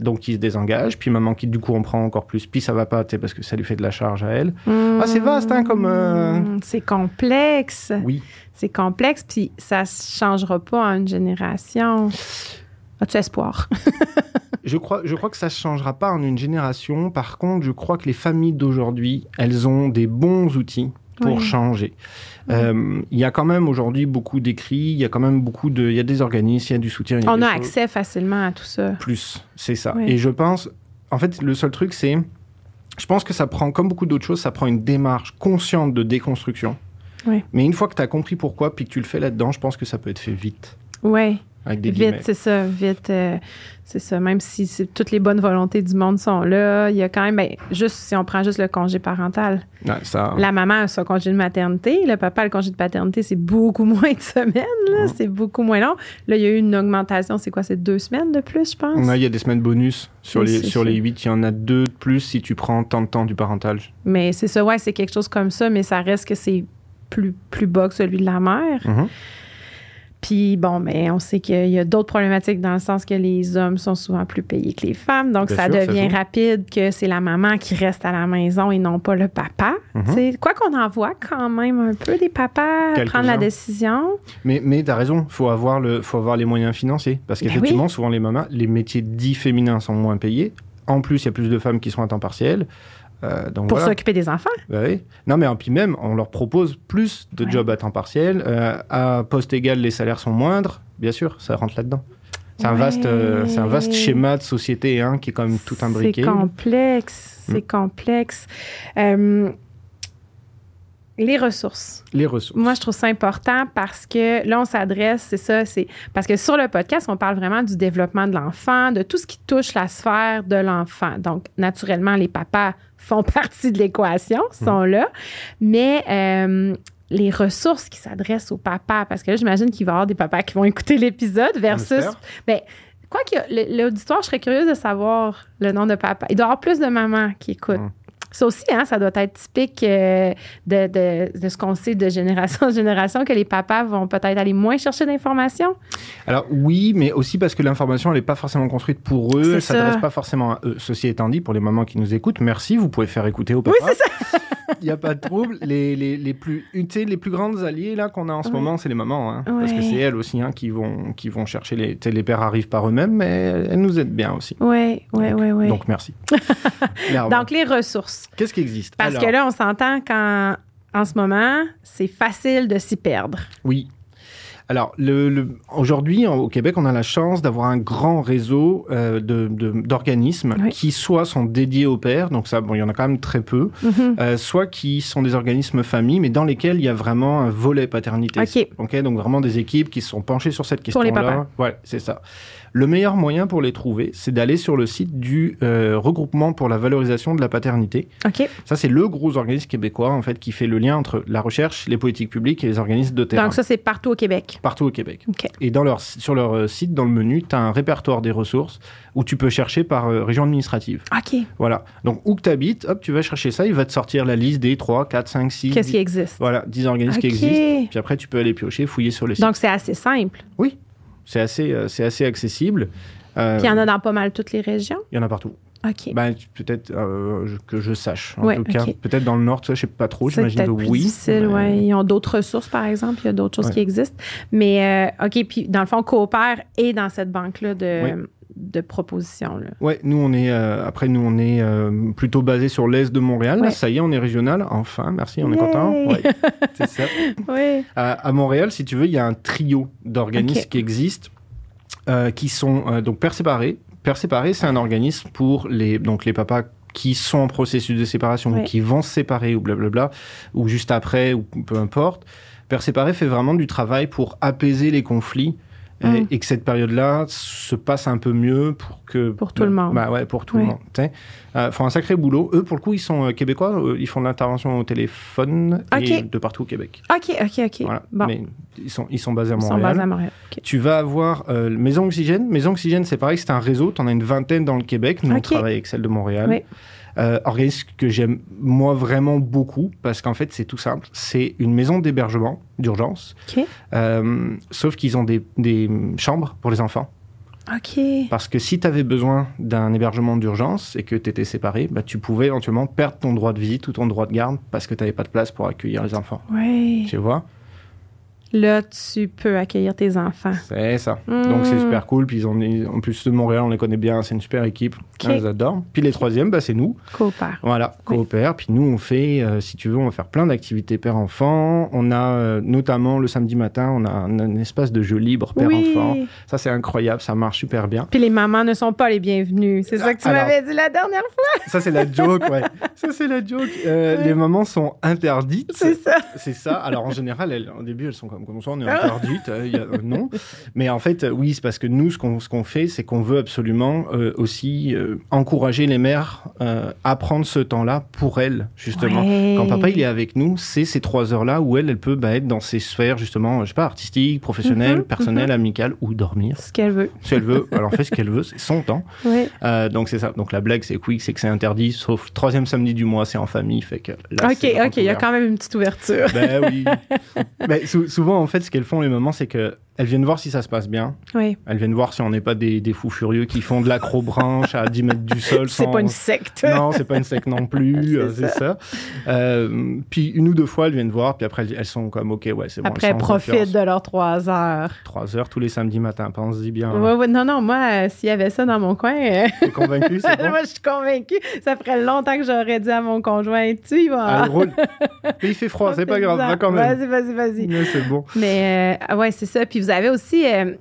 donc qui se désengagent, puis maman qui, du coup, en prend encore plus, puis ça va pas, parce que ça lui fait de la charge à elle. Ah, c'est vaste, hein, comme, euh, C'est complexe. Oui. C'est complexe, puis ça ne changera pas en une génération. As-tu espoir? Je crois, je crois que ça ne changera pas en une génération. Par contre, je crois que les familles d'aujourd'hui, elles ont des bons outils pour Oui. changer. Euh, Il y a quand même aujourd'hui beaucoup d'écrits, il y a quand même beaucoup de... Il y a des organismes, il y a du soutien. il y On a choses. accès facilement à tout ça. Plus, c'est ça. Oui. Et je pense... En fait, le seul truc, c'est... Je pense que ça prend, comme beaucoup d'autres choses, ça prend une démarche consciente de déconstruction. Oui. Mais une fois que tu as compris pourquoi, puis que tu le fais là-dedans, je pense que ça peut être fait vite. Oui, Avec des vite, c'est ça, vite. euh, c'est ça, même si toutes les bonnes volontés du monde sont là, il y a quand même, ben, juste si on prend juste le congé parental, Ouais, ça, la maman a son congé de maternité, le papa, le congé de paternité, c'est beaucoup moins de semaines, c'est beaucoup moins long. Là, il y a eu une augmentation, c'est quoi, c'est deux semaines de plus, je pense? Ouais, il y a des semaines bonus. Sur Oui, les, sur les 8, il y en a deux de plus si tu prends tant de temps du parental. Mais c'est ça, ouais, c'est quelque chose comme ça, mais ça reste que c'est plus, plus bas que celui de la mère. Mhm. Puis bon, mais on sait qu'il y a d'autres problématiques dans le sens que les hommes sont souvent plus payés que les femmes. Donc, Bien ça sûr, devient rapide que c'est la maman qui reste à la maison et non pas le papa. Sais, Quoi qu'on en voit quand même un peu des papas prendre la décision. Mais, mais tu as raison, il faut avoir, le, faut avoir les moyens financiers. Parce Ben qu'effectivement, souvent, les mamans, les métiers dits féminins sont moins payés. En plus, il y a plus de femmes qui sont à temps partiel. Euh, donc Pour voilà. s'occuper des enfants. Bah oui. Non, mais puis même, on leur propose plus de Ouais. jobs à temps partiel. Euh, à poste égal, les salaires sont moindres. Bien sûr, ça rentre là-dedans. C'est un, vaste, euh, c'est un vaste schéma de société hein, qui est quand même tout imbriqué. C'est complexe. C'est complexe. Les ressources. Les ressources. Moi, je trouve ça important parce que là, on s'adresse, c'est ça, c'est parce que sur le podcast, on parle vraiment du développement de l'enfant, de tout ce qui touche la sphère de l'enfant. Donc, naturellement, les papas font partie de l'équation, sont là, mais euh, les ressources qui s'adressent aux papas, parce que là, j'imagine qu'il va y avoir des papas qui vont écouter l'épisode versus ben, quoi que l'auditoire, je serais curieuse de savoir le nom de papa. Il doit y avoir plus de mamans qui écoutent. Mm. Ça aussi, hein, ça doit être typique euh, de, de- de ce qu'on sait de génération en génération, que les papas vont peut-être aller moins chercher d'informations. Alors oui, mais aussi parce que l'information, elle n'est pas forcément construite pour eux, elle ça. s'adresse pas forcément à eux. Ceci étant dit, pour les mamans qui nous écoutent, merci, vous pouvez faire écouter au papa. Oui, c'est ça. Il n'y a pas de trouble. Les, les, les plus, les plus grandes alliées là qu'on a en ce moment, c'est les mamans, hein, parce que c'est elles aussi hein, qui vont qui vont chercher les. Les pères arrivent par eux-mêmes, mais elles nous aident bien aussi. Oui, oui, Donc- oui, oui. Donc merci. Donc, les ressources. Qu'est-ce qui existe? Parce Alors, que là, on s'entend qu'en en ce moment, c'est facile de s'y perdre. Oui. Alors, le, le- aujourd'hui, au Québec, on a la chance d'avoir un grand réseau euh, d'organismes Oui. qui soit sont dédiés aux pères, donc ça, bon, il y en a quand même très peu, Mhm. euh, soit qui sont des organismes familles, mais dans lesquels il y a vraiment un volet paternité. OK. Ok, donc vraiment des équipes qui se sont penchées sur cette Pour les question-là. papas. Ouais, c'est ça. Le meilleur moyen pour les trouver, c'est d'aller sur le site du euh, regroupement pour la valorisation de la paternité. Ça, c'est le gros organisme québécois en fait qui fait le lien entre la recherche, les politiques publiques et les organismes de terrain Donc, ça, c'est partout au Québec. partout au Québec. Et dans leur, sur leur euh, site, dans le menu, tu as un répertoire des ressources où tu peux chercher par euh, région administrative. OK. Voilà. Donc, où que tu habites, hop, tu vas chercher ça, il va te sortir la liste des 3, 4, 5, 6, Qu'est-ce 10, qui existe? voilà, 10 organismes qui existent. Puis après, tu peux aller piocher, fouiller sur les sites. Donc, c'est assez simple. oui, c'est assez, euh, c'est assez accessible. Euh, Puis, il y en a dans pas mal toutes les régions? il y en a partout. OK. Ben, peut-être euh, que je sache. En Ouais, tout cas, peut-être dans le nord, ça, je sais pas trop. J'imagine que oui. difficile, mais- ouais. Ils ont d'autres ressources, par exemple. Il y a d'autres choses Ouais. qui existent. Mais, euh, OK, puis dans le fond, Coopère est dans cette banque-là de. De propositions. Là. Ouais, nous on est euh, après nous on est euh, plutôt basé sur l'est de Montréal. Ouais. ça y est, on est régional. Enfin, merci, on est content. Ouais, c'est ça. Oui. À, à Montréal, si tu veux, il y a un trio d'organismes qui existent, euh, qui sont donc Père Séparé. Père Séparé, c'est un organisme pour les donc les papas qui sont en processus de séparation ou qui vont se séparer ou blablabla ou juste après ou peu importe. Père Séparé fait vraiment du travail pour apaiser les conflits. Et- Mm. Et, que cette période-là se passe un peu mieux pour que Pour tout le monde. Bah ouais, pour tout le monde. sais. Euh, font un sacré boulot. Eux, pour le coup, ils sont euh, québécois. euh, ils font de l'intervention au téléphone et Ok. de partout au Québec. OK, OK, OK. Voilà. Bon, Mais ils sont, ils sont basés à ils sont Montréal. basés à Montréal. Tu vas avoir Maison Oxygène. Maison Oxygène, c'est pareil, c'est un réseau. Tu en as une vingtaine dans le Québec. Nous, on travaille avec celle de Montréal. Oui. Euh, organisme que j'aime, moi, vraiment beaucoup, parce qu'en fait, c'est tout simple. C'est une maison d'hébergement d'urgence, euh, sauf qu'ils ont des, des chambres pour les enfants. Parce que si tu avais besoin d'un hébergement d'urgence et que tu étais séparé, bah, tu pouvais éventuellement perdre ton droit de visite ou ton droit de garde parce que tu n'avais pas de place pour accueillir les enfants. Tu vois? Là, tu peux accueillir tes enfants. C'est ça. Mm. Donc c'est super cool. Puis ils ont, ils- en plus de Montréal, on les connaît bien. C'est une super équipe. Ok. On les adore. Puis les troisièmes, bah, c'est nous. Coopère. Voilà, Oui. coopère. Puis nous, on fait, euh, si tu veux, on va faire plein d'activités père-enfant. On a euh, notamment le samedi matin, on a un, un espace de jeu libre père-enfant. Oui. Ça, c'est incroyable. Ça marche super bien. Puis les mamans ne sont pas les bienvenues. C'est ça que tu m'avais dit la dernière fois. Ça, c'est la joke, ouais. Ça, c'est la joke. Euh. Les mamans sont interdites. C'est ça. C'est ça. Alors en général, elles, au début, elles sont comme, comme ça, on est Ah. interdites. euh, il y a- euh, non. Mais en fait, euh, oui, c'est parce que nous, ce qu'on ce qu'on fait, c'est qu'on veut absolument euh, aussi euh, encourager les mères euh, à prendre ce temps-là pour elles, justement. Ouais. Quand papa il est avec nous, c'est ces trois heures-là où elle, elle peut bah, être dans ses sphères justement, je sais pas, artistiques, professionnelles, Mhm, personnelles, amicales ou dormir. Ce qu'elle veut. Si elle veut, elle en fait ce qu'elle veut, c'est son temps. Euh, donc c'est ça. Donc la blague c'est quick, c'est que c'est interdit, sauf troisième samedi du mois, c'est en famille, fait que là. OK, OK. Il y a quand même une petite ouverture. Ben oui. Sou- souvent en fait, ce qu'elles font les mamans, c'est que elles viennent voir si ça se passe bien. Oui. Elles viennent voir si on n'est pas des, des fous furieux qui font de l'acrobranche à 10 mètres du sol. C'est sans- pas une secte. Non, c'est pas une sec non plus, C'est euh, c'est ça. Euh, puis une ou deux fois, elles viennent voir, puis après elles, sont comme, ok, ouais, c'est bon. Après, elles elle sont en profite confiance. de leurs trois heures. Trois heures tous les samedis matins, pense-y bien. Ouais, ouais, non, non, moi, euh, s'il y avait ça dans mon coin, euh, T'es convaincu, c'est bon? moi, je suis convaincue. Ça ferait longtemps que j'aurais dit à mon conjoint, tu vas. Ah, roule. Il fait froid, c'est pas grave, va quand même. Vas-y, vas-y, vas-y. Mais c'est bon. Mais euh, ouais, c'est ça. Puis vous avez aussi, euh,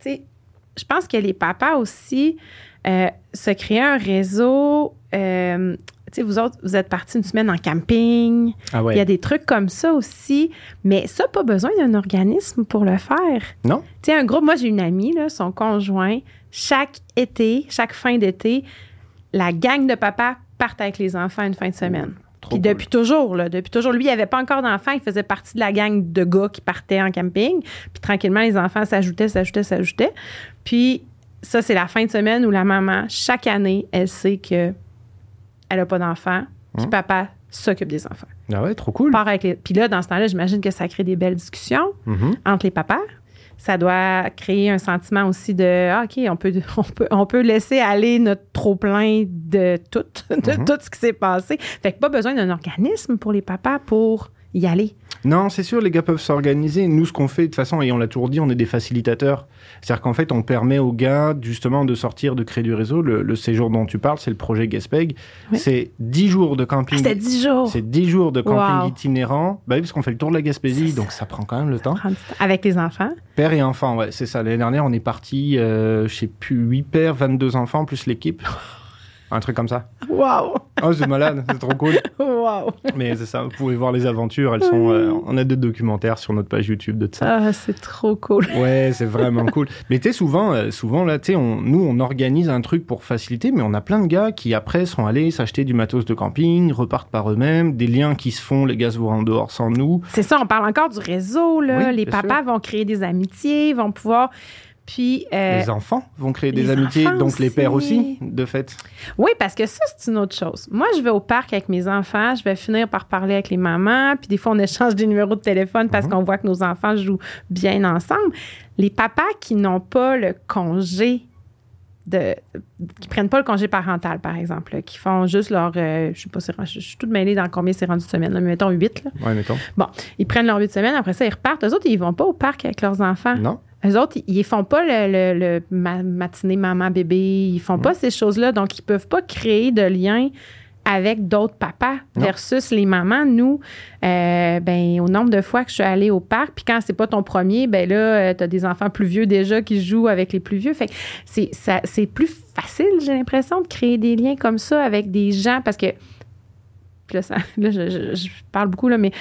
tu sais, je pense que les papas aussi euh, se créent un réseau. euh, tu sais, vous autres, vous êtes partis une semaine en camping. Ah Il y a des trucs comme ça aussi. Mais ça, pas besoin d'un organisme pour le faire. Non? Tu sais, un groupe, moi, j'ai une amie, là, son conjoint, chaque été, chaque fin d'été, la gang de papas partent avec les enfants une fin de semaine. Trop Puis cool. depuis toujours, là, depuis toujours, lui, il avait pas encore d'enfants, il faisait partie de la gang de gars qui partaient en camping. Puis tranquillement, les enfants s'ajoutaient, s'ajoutaient, s'ajoutaient. Puis ça, c'est la fin de semaine où la maman, chaque année, elle sait que elle a pas d'enfants, puis Hum. papa s'occupe des enfants. Ah ouais, trop cool. Part avec les... Puis là, dans ce temps-là, j'imagine que ça crée des belles discussions Mhm. entre les papas. Ça doit créer un sentiment aussi de ah, OK, on peut, on, peut, on peut laisser aller notre trop-plein de tout, de Mhm. tout ce qui s'est passé. Fait que pas besoin d'un organisme pour les papas pour y aller. Non, c'est sûr, les gars peuvent s'organiser. Nous, ce qu'on fait, de toute façon, et on l'a toujours dit, on est des facilitateurs. C'est-à-dire qu'en fait, on permet aux gars, justement, de sortir, de créer du réseau. Le, le séjour dont tu parles, c'est le projet Gaspeg. Oui. C'est 10 jours de Ah, camping. C'était 10 jours. C'est 10 jours de camping Wow. itinérant. Bah oui, parce qu'on fait le tour de la Gaspésie, C'est donc ça prend quand même le temps. Avec les enfants? Père et enfant, ouais, c'est ça. L'année dernière, on est parti, euh, je sais plus, 8 pères, 22 enfants, plus l'équipe. Un truc comme ça. Wow! Oh, c'est malade, c'est trop cool. Wow! Mais c'est ça, vous pouvez voir les aventures. Elles sont, euh, on a deux documentaires sur notre page YouTube de ça. Ah, c'est trop cool. Ouais, c'est vraiment cool. Mais tu sais, souvent, euh, souvent là, tu sais, on- nous, on organise un truc pour faciliter, mais on a plein de gars qui après sont allés s'acheter du matos de camping, repartent par eux-mêmes, des liens qui se font, les gars se voient en dehors sans nous. C'est ça, on parle encore du réseau. Là. Oui, les papas vont créer des amitiés, vont pouvoir. Puis. euh, Les enfants vont créer des amitiés, donc les pères aussi. de fait. Oui, parce que ça, c'est une autre chose. Moi, je vais au parc avec mes enfants, je vais finir par parler avec les mamans, puis des fois, on échange des numéros de téléphone parce Mhm. qu'on voit que nos enfants jouent bien ensemble. Les papas qui n'ont pas le congé de qui prennent pas le congé parental par exemple là, qui font juste leur euh, je sais pas c'est- je suis toute mêlée dans combien c'est rendu de semaines là, mais mettons 8 là. Ouais, mettons. Bon, ils prennent leur 8 semaines après ça ils repartent eux autres ils vont pas au parc avec leurs enfants. Non? Eux autres, ils, font pas le, le- le ma- matinée maman-bébé, ils font pas ces choses-là, donc ils peuvent pas créer de lien avec d'autres papas Non. versus les mamans. Nous, euh, ben, au nombre de fois que je suis allée au parc, puis quand c'est pas ton premier, ben là, tu as des enfants plus vieux déjà qui jouent avec les plus vieux. Fait que c'est, ça, c'est plus facile, j'ai l'impression, de créer des liens comme ça avec des gens parce que. puis Là, ça- là, je, je- je parle beaucoup, là, mais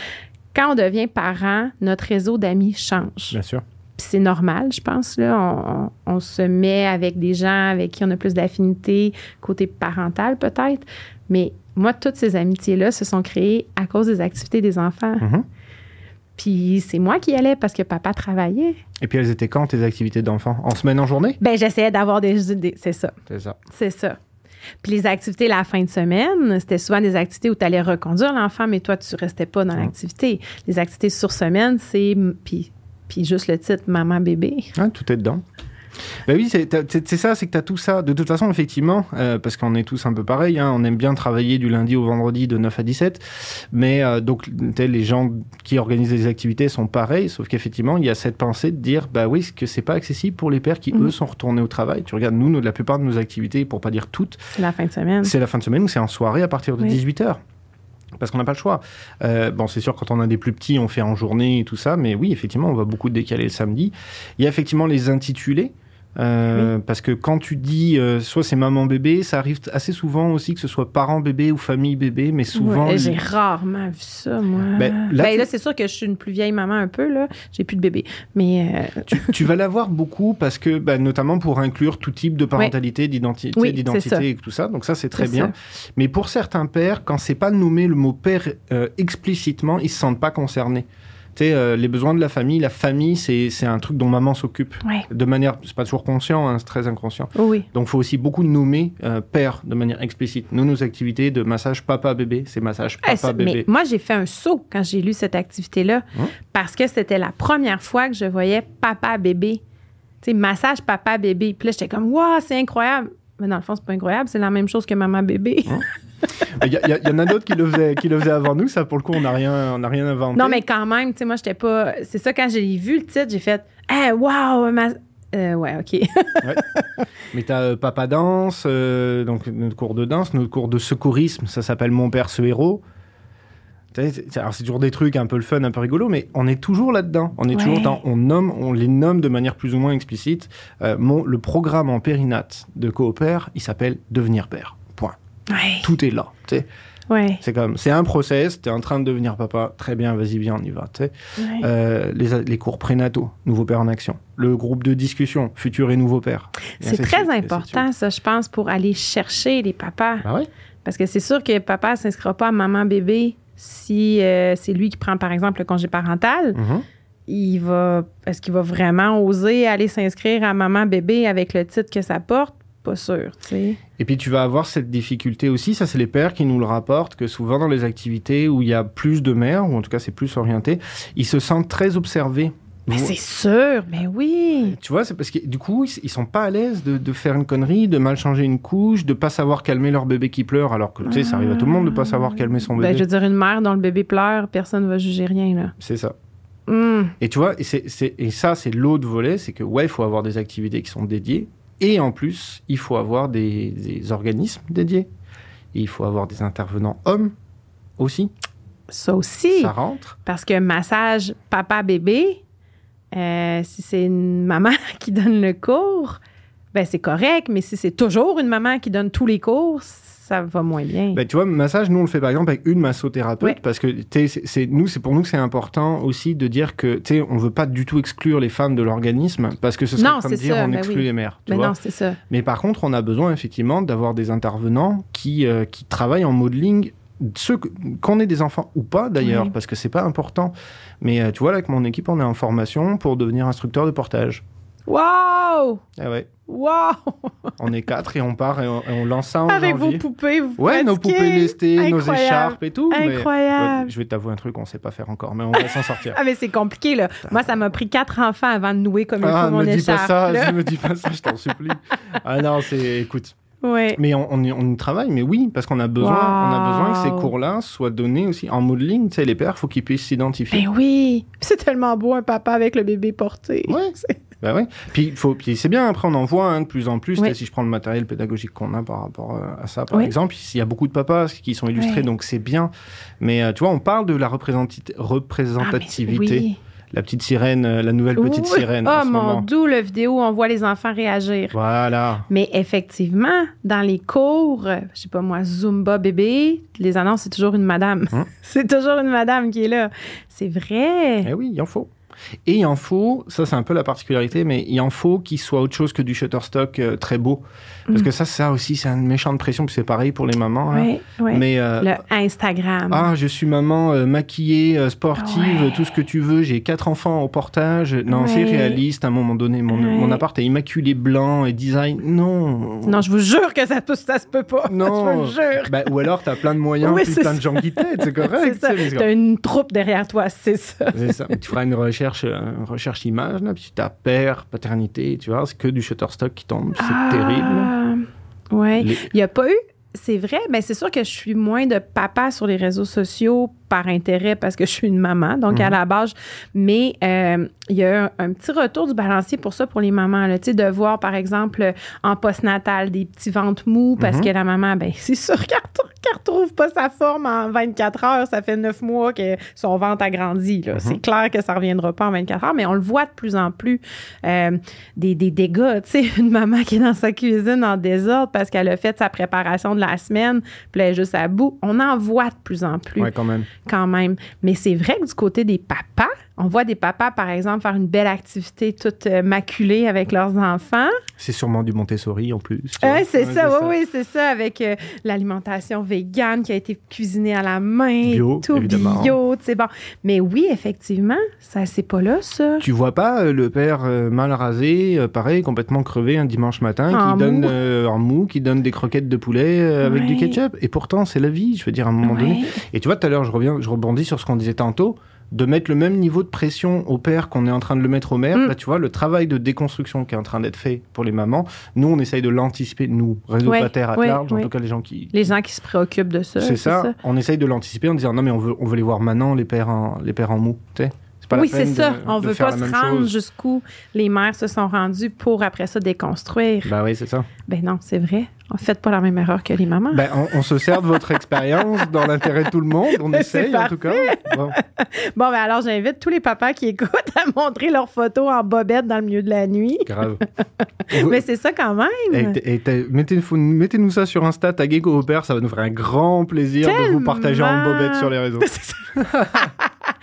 quand on devient parent, notre réseau d'amis change. Bien sûr. C'est normal, je pense. Là. On, se met avec des gens avec qui on a plus d'affinité, côté parental peut-être. Mais moi, toutes ces amitiés-là se sont créées à cause des activités des enfants. Mhm. Puis c'est moi qui allais parce que papa travaillait. Et puis elles étaient quand tes activités d'enfant? En semaine, en journée? Ben j'essayais d'avoir des idées. C'est ça. C'est ça. C'est ça. Puis les activités la fin de semaine, c'était souvent des activités où tu allais reconduire l'enfant, mais toi, tu restais pas dans Mm. l'activité. Les activités sur semaine, c'est. Puis, puis juste le titre maman-bébé. Ah, tout est dedans. Ben oui, c'est ça, c'est que tu as tout ça. De toute façon, effectivement, euh, parce qu'on est tous un peu pareil, hein, on aime bien travailler du lundi au vendredi de 9 à 17, mais euh, donc les gens qui organisent les activités sont pareils, sauf qu'effectivement, il y a cette pensée de dire, bah oui, que c'est pas accessible pour les pères qui, eux, sont retournés au travail. Tu regardes, nous, nous, la plupart de nos activités, pour pas dire toutes, C'est la fin de semaine. c'est la fin de semaine ou c'est en soirée à partir de Oui. 18h. Parce qu'on n'a pas le choix. Euh, bon, c'est sûr, quand on a des plus petits, on fait en journée et tout ça, mais oui, effectivement, on va beaucoup décaler le samedi. Il y a effectivement les intitulés. Euh, Parce que quand tu dis euh, soit c'est maman bébé, ça arrive assez souvent aussi que ce soit parent bébé ou famille bébé, mais souvent. Ouais, J'ai rarement vu ça, moi. Ben, Ben, là, c'est sûr que je suis une plus vieille maman un peu, là. J'ai plus de bébé. Mais euh, tu, tu vas l'avoir beaucoup parce que, bah, notamment pour inclure tout type de parentalité, d'identité, Oui, d'identité et tout ça. Donc ça, c'est très bien. Mais pour certains pères, quand c'est pas nommé le mot père euh, explicitement, ils se sentent pas concernés. Tu sais, euh, les besoins de la famille, la famille, c'est c'est un truc dont maman s'occupe. ouais. De manière, c'est pas toujours conscient, hein, c'est très inconscient. Oh oui. Donc, il faut aussi beaucoup nommer euh, père de manière explicite. Nous, nos activités de massage papa-bébé, c'est massage Eh, papa-bébé. mais moi, j'ai fait un saut quand j'ai lu cette activité-là Hein? parce que c'était la première fois que je voyais papa-bébé. Tu sais, massage papa-bébé. Puis là, j'étais comme, waouh, c'est incroyable. Mais dans le fond, c'est pas incroyable, c'est la même chose que maman-bébé. Il y, a- a- en a d'autres qui, le faisaient- qui le faisaient avant nous. Ça, pour le coup, on n'a rien, on n'a rien inventé. Non, mais quand même, tu sais, moi, j'étais pas. C'est ça, quand j'ai vu le titre, j'ai fait, eh, waouh, ma... Euh, ouais, OK. Mais tu as Papa Danse, euh, donc notre cours de danse, notre cours de secourisme, ça s'appelle Mon Père ce héros. Alors c'est toujours des trucs un peu le fun, un peu rigolo, mais on est toujours là-dedans. On est Ouais. toujours dans, on nomme, on les nomme de manière plus ou moins explicite. Euh, mon, le programme en périnate de Coopère, il s'appelle Devenir père. Ouais. Tout est là. tu. Ouais. C'est comme, c'est un process. T'es en train de devenir papa. Très bien, vas-y, viens, on y va. tu ouais. Euh, les, les cours prénataux, nouveau père en action. Le groupe de discussion, futur et nouveau père. C'est très suite, important, ça, je pense, pour aller chercher les papas. Ah ouais? Parce que c'est sûr que papa ne s'inscrira pas à maman-bébé si euh, c'est lui qui prend, par exemple, le congé parental. Mhm. Il va, est-ce qu'il va vraiment oser aller s'inscrire à maman-bébé avec le titre que ça porte? Pas sûr, tu sais. Et puis tu vas avoir cette difficulté aussi, ça c'est les pères qui nous le rapportent, que souvent dans les activités où il y a plus de mères, ou en tout cas c'est plus orienté, ils se sentent très observés. Mais c'est sûr, mais oui. Tu vois, c'est parce que du coup, ils, ils sont pas à l'aise de, de faire une connerie, de mal changer une couche, de pas savoir calmer leur bébé qui pleure, alors que tu sais, ça arrive à tout le monde de pas savoir calmer son bébé. Ben, je veux dire, une mère dont le bébé pleure, personne ne va juger rien, là. C'est ça. Hum. Et tu vois, et, et ça, c'est l'autre volet, c'est que ouais, il faut avoir des activités qui sont dédiées, et en plus, il faut avoir des, des organismes dédiés. Et il faut avoir des intervenants hommes aussi. Ça aussi. Ça rentre. Parce que massage papa-bébé, euh, si c'est une maman qui donne le cours, ben c'est correct, mais si c'est toujours une maman qui donne tous les cours, ça va moins bien. Ben, tu vois, massage, nous, on le fait par exemple avec une massothérapeute Ouais. parce que c'est nous, c'est pour nous que c'est important aussi de dire que tu sais, on veut pas du tout exclure les femmes de l'organisme parce que ce serait Non, comme dire ça, on ben exclut oui. les mères. Tu mais vois non, c'est ça. Mais par contre, on a besoin effectivement d'avoir des intervenants qui, euh, qui travaillent en modeling. Qu'on ait des enfants ou pas d'ailleurs, parce que c'est pas important. Mais euh, tu vois, là, avec mon équipe, on est en formation pour devenir instructeur de portage. Wow! Ah ouais, Wow! on est quatre et on part et on, et on lance ça en Avec vos poupées, vous Ouais, nos poupées lestées, nos écharpes et tout. mais- Incroyable. Ouais, je vais t'avouer un truc, on sait pas faire encore, mais on va s'en sortir. Ah, mais c'est compliqué, là. Moi, ça m'a pris quatre enfants avant de nouer comme il Ah, faut mon me dis pas écharpe. ça, me dis pas ça, je t'en supplie. Ah non, c'est, écoute, Ouais. mais on, on, y- on y travaille, mais oui, parce qu'on a besoin, on a besoin que ces cours-là soient donnés aussi en modeling. Tu sais, les pères, faut qu'ils puissent s'identifier. Ben oui. C'est tellement beau, un papa avec le bébé porté. Ouais. Bah oui. Puis, il faut, puis c'est bien, après, on en voit hein, de plus en plus. Oui. Si je prends le matériel pédagogique qu'on a par rapport euh, à ça, par Oui. exemple, il y a beaucoup de papas qui sont illustrés, Oui. donc c'est bien. Mais euh, tu vois, on parle de la Ah, représentativité. La petite sirène, euh, la nouvelle petite Oui. sirène. Oh mon doux, le vidéo où on voit les enfants réagir. Voilà. Mais effectivement, dans les cours, je sais pas moi, Zumba bébé, les annonces, c'est toujours une madame. Hein? c'est toujours une madame qui est là. C'est vrai. Eh oui, il en faut. Et il en faut, ça c'est un peu la particularité, mais il en faut qu'il soit autre chose que du Shutterstock euh, très beau. Parce Mm. que ça, ça aussi, c'est une méchante pression, puis c'est pareil pour les mamans. là. Oui, oui. Mais euh, Le Instagram. ah, je suis maman euh, maquillée, euh, sportive, Ouais. euh, tout ce que tu veux. J'ai quatre enfants au portage. Non, Ouais. c'est réaliste. À un moment donné, mon, Ouais. mon appart est immaculé blanc et design. Non. Non, je vous jure que ça, ça se peut pas. Non. je vous jure. Bah, ou alors, t'as plein de moyens, Oui, puis c'est plein de gens qui t'aident. C'est correct. c'est ça. tu T'as une troupe derrière toi, c'est ça. C'est ça. Tu feras une recherche, euh, une recherche image, là, puis tu tapes père, paternité, tu vois, c'est que du Shutterstock qui tombe. C'est terrible. Oui. Les- Il n'y a pas eu. C'est vrai, mais c'est sûr que je suis moins de papa sur les réseaux sociaux par intérêt parce que je suis une maman, donc à Mhm. la base. Mais euh, il y a un, un petit retour du balancier pour ça pour les mamans. Là, de voir, par exemple, en postnatal, des petits ventres mous parce Mhm. que la maman, ben c'est sûr qu'elle ne retrouve pas sa forme en 24 heures. Ça fait 9 mois que son ventre a grandi. Mhm. C'est clair que ça ne reviendra pas en 24 heures, mais on le voit de plus en plus. euh, des, des dégâts. Tu sais, une maman qui est dans sa cuisine en désordre parce qu'elle a fait sa préparation de la semaine, puis elle est juste à bout. On en voit de plus en plus Ouais, quand même. Quand même. Mais c'est vrai que du côté des papas, on voit des papas, par exemple, faire une belle activité toute euh, maculée avec leurs enfants. C'est sûrement du Montessori en plus. Ouais, c'est Ouais, ça, oui, oui, c'est ça, avec euh, l'alimentation végane qui a été cuisinée à la main, Bio, tout évidemment. bio, tu sais, bon. Mais oui, effectivement, ça, c'est pas là, ça. Tu vois pas euh, le père euh, mal rasé, euh, pareil, complètement crevé un dimanche matin, En qui donne mou. euh, en mou, qui donne des croquettes de poulet euh, avec du ketchup. Et pourtant, c'est la vie, je veux dire, à un moment donné. Et tu vois, tout à l'heure, je reviens, je rebondis sur ce qu'on disait tantôt, de mettre le même niveau de pression au père qu'on est en train de le mettre aux mères. Mm. Là, tu vois, le travail de déconstruction qui est en train d'être fait pour les mamans, nous, on essaye de l'anticiper, nous, réseau Ouais, pater à ouais, large, en tout cas les gens qui. Les gens qui se préoccupent de ça. c'est ça, on essaye de l'anticiper en disant non, mais on veut, on veut les voir maintenant, les pères en, les pères en mou. tu sais. C'est pas la oui, c'est de- ça. on de veut pas se rendre jusqu'où les mères se sont rendues pour après ça déconstruire. Bah oui, c'est ça. Ben non, c'est vrai. Faites pas la même erreur que les mamans. Ben, on, on se sert de votre expérience dans l'intérêt de tout le monde. On Ben, essaye en tout cas. Bon. Bon, ben alors j'invite tous les papas qui écoutent à montrer leurs photos en bobette dans le milieu de la nuit. Grave. Mais c'est ça quand même. et mettez- Mettez-nous ça sur Insta, taguez père, ça va nous faire un grand plaisir de vous partager en bobette sur les réseaux.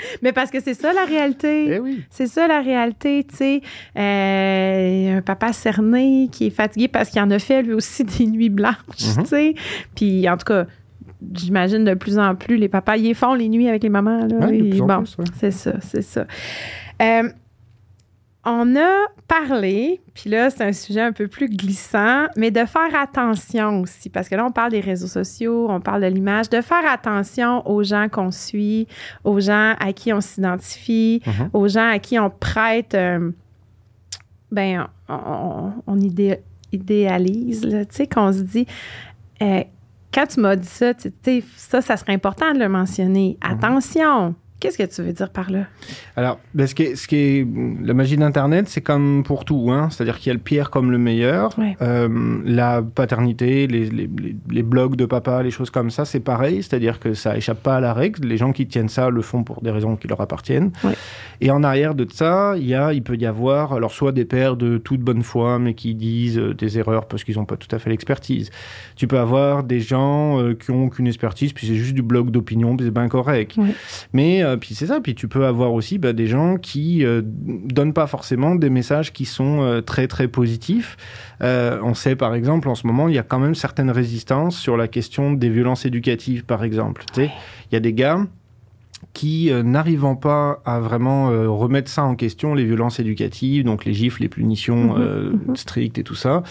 Mais parce que c'est ça la réalité. Eh oui. C'est ça la réalité, tu sais. Euh, un papa cerné qui est fatigué parce qu'il en a fait lui aussi des nuits blanches, Mhm. tu sais. Puis en tout cas, j'imagine de plus en plus les papas, ils font les nuits avec les mamans. Là. Ouais, bon, ouais. c'est ça, c'est ça. Euh, on a parlé, puis là, c'est un sujet un peu plus glissant, mais de faire attention aussi, parce que là, on parle des réseaux sociaux, on parle de l'image, de faire attention aux gens qu'on suit, aux gens à qui on s'identifie, Mhm. aux gens à qui on prête, euh, ben, on, on- on idé- idéalise, tu sais, qu'on se dit, euh, quand tu m'as dit ça, tu sais, ça, ça serait important de le mentionner. Mhm. Attention! Qu'est-ce que tu veux dire par là? Alors, ben, ce, qui est, ce qui est la magie d'Internet, c'est comme pour tout, hein. c'est-à-dire qu'il y a le pire comme le meilleur. Ouais. Euh, la paternité, les, les, les- blogs de papa, les choses comme ça, c'est pareil, c'est-à-dire que ça échappe pas à la règle. Les gens qui tiennent ça le font pour des raisons qui leur appartiennent. Ouais. Et en arrière de ça, il y a, il peut y avoir, alors soit des pères de toute bonne foi, mais qui disent euh, des erreurs parce qu'ils n'ont pas tout à fait l'expertise. Tu peux avoir des gens euh, qui ont aucune expertise, puis c'est juste du blog d'opinion, puis c'est bien correct. Ouais. Mais euh, puis c'est ça, puis tu peux avoir aussi bah, des gens qui euh, donnent pas forcément des messages qui sont euh, très très positifs. Euh, on sait par exemple en ce moment il y a quand même certaines résistances sur la question des violences éducatives par exemple. Tu sais, il y a des gars qui, euh, n'arrivant pas à vraiment euh, remettre ça en question, les violences éducatives, donc les gifles, les punitions Mhm, euh, mhm. strictes et tout ça,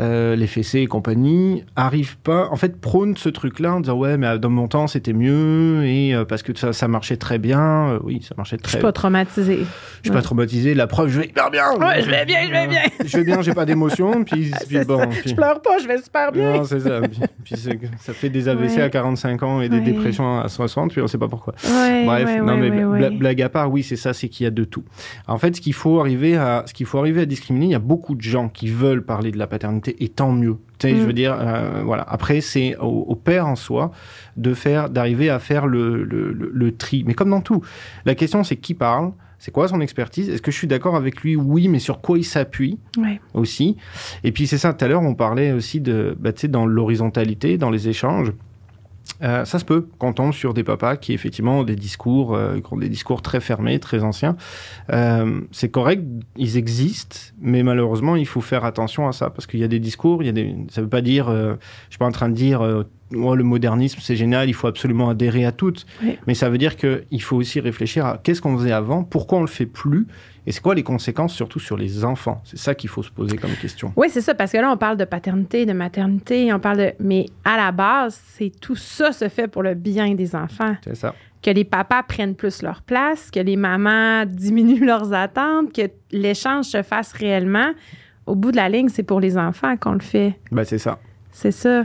euh, les fessées et compagnie, arrivent pas, en fait, prônent ce truc-là en disant ouais, mais dans mon temps c'était mieux et euh, parce que ça, ça marchait très bien. Euh, oui, ça marchait Je très. suis pas traumatisée. Je suis pas traumatisé. La preuve, je vais hyper bien. Ouais, je vais bien, je vais bien. je vais bien, j'ai pas d'émotion. Puis, puis C'est bon. puis- Je pleure pas, je vais super bien. non, c'est ça. Puis, puis ça fait des AVC Ouais. à 45 ans et des Ouais. dépressions à 60, puis on sait pas pourquoi. Ouais, Bref, ouais, non ouais, mais blague à part, oui, c'est ça, c'est qu'il y a de tout. En fait, ce qu'il faut arriver à, ce qu'il faut arriver à discriminer, il y a beaucoup de gens qui veulent parler de la et tant mieux. Tu sais, Mm. je veux dire, euh, voilà. Après, c'est au, au père en soi de faire, d'arriver à faire le, le, le- le tri. Mais comme dans tout, la question c'est qui parle. C'est quoi son expertise Est-ce que je suis d'accord avec lui? Oui, mais sur quoi il s'appuie aussi? Et puis c'est ça, tout à l'heure, on parlait aussi de, bah, dans l'horizontalité, dans les échanges. Euh, ça se peut qu'on tombe sur des papas qui effectivement ont des discours, euh, qui ont des discours très fermés, très anciens. Euh, c'est correct, ils existent, mais malheureusement il faut faire attention à ça parce qu'il y a des discours, il y a des, ça veut pas dire, je suis pas en train de dire, oh, le modernisme c'est génial, il faut absolument adhérer à toutes, Oui. mais ça veut dire qu'il faut aussi réfléchir à qu'est-ce qu'on faisait avant, pourquoi on le fait plus, et c'est quoi les conséquences surtout sur les enfants? C'est ça qu'il faut se poser comme question. Oui, c'est ça, parce que là, on parle de paternité, de maternité, on parle de. Mais à la base, c'est tout ça se fait pour le bien des enfants. C'est ça. Que les papas prennent plus leur place, que les mamans diminuent leurs attentes, que l'échange se fasse réellement. Au bout de la ligne, c'est pour les enfants qu'on le fait. Bah, c'est ça. C'est ça.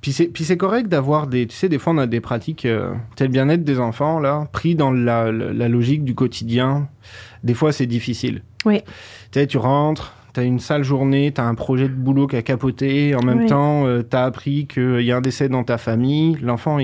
Puis c'est correct d'avoir des. Tu sais, des fois, on a des pratiques. Euh, le bien-être des enfants, là, pris dans la, la, la logique du quotidien. Des fois, c'est difficile. Oui. Tu sais, tu rentres, tu as une sale journée, tu as un projet de boulot qui a capoté. En même Oui. temps, tu as appris qu'il y a un décès dans ta famille. L'enfant,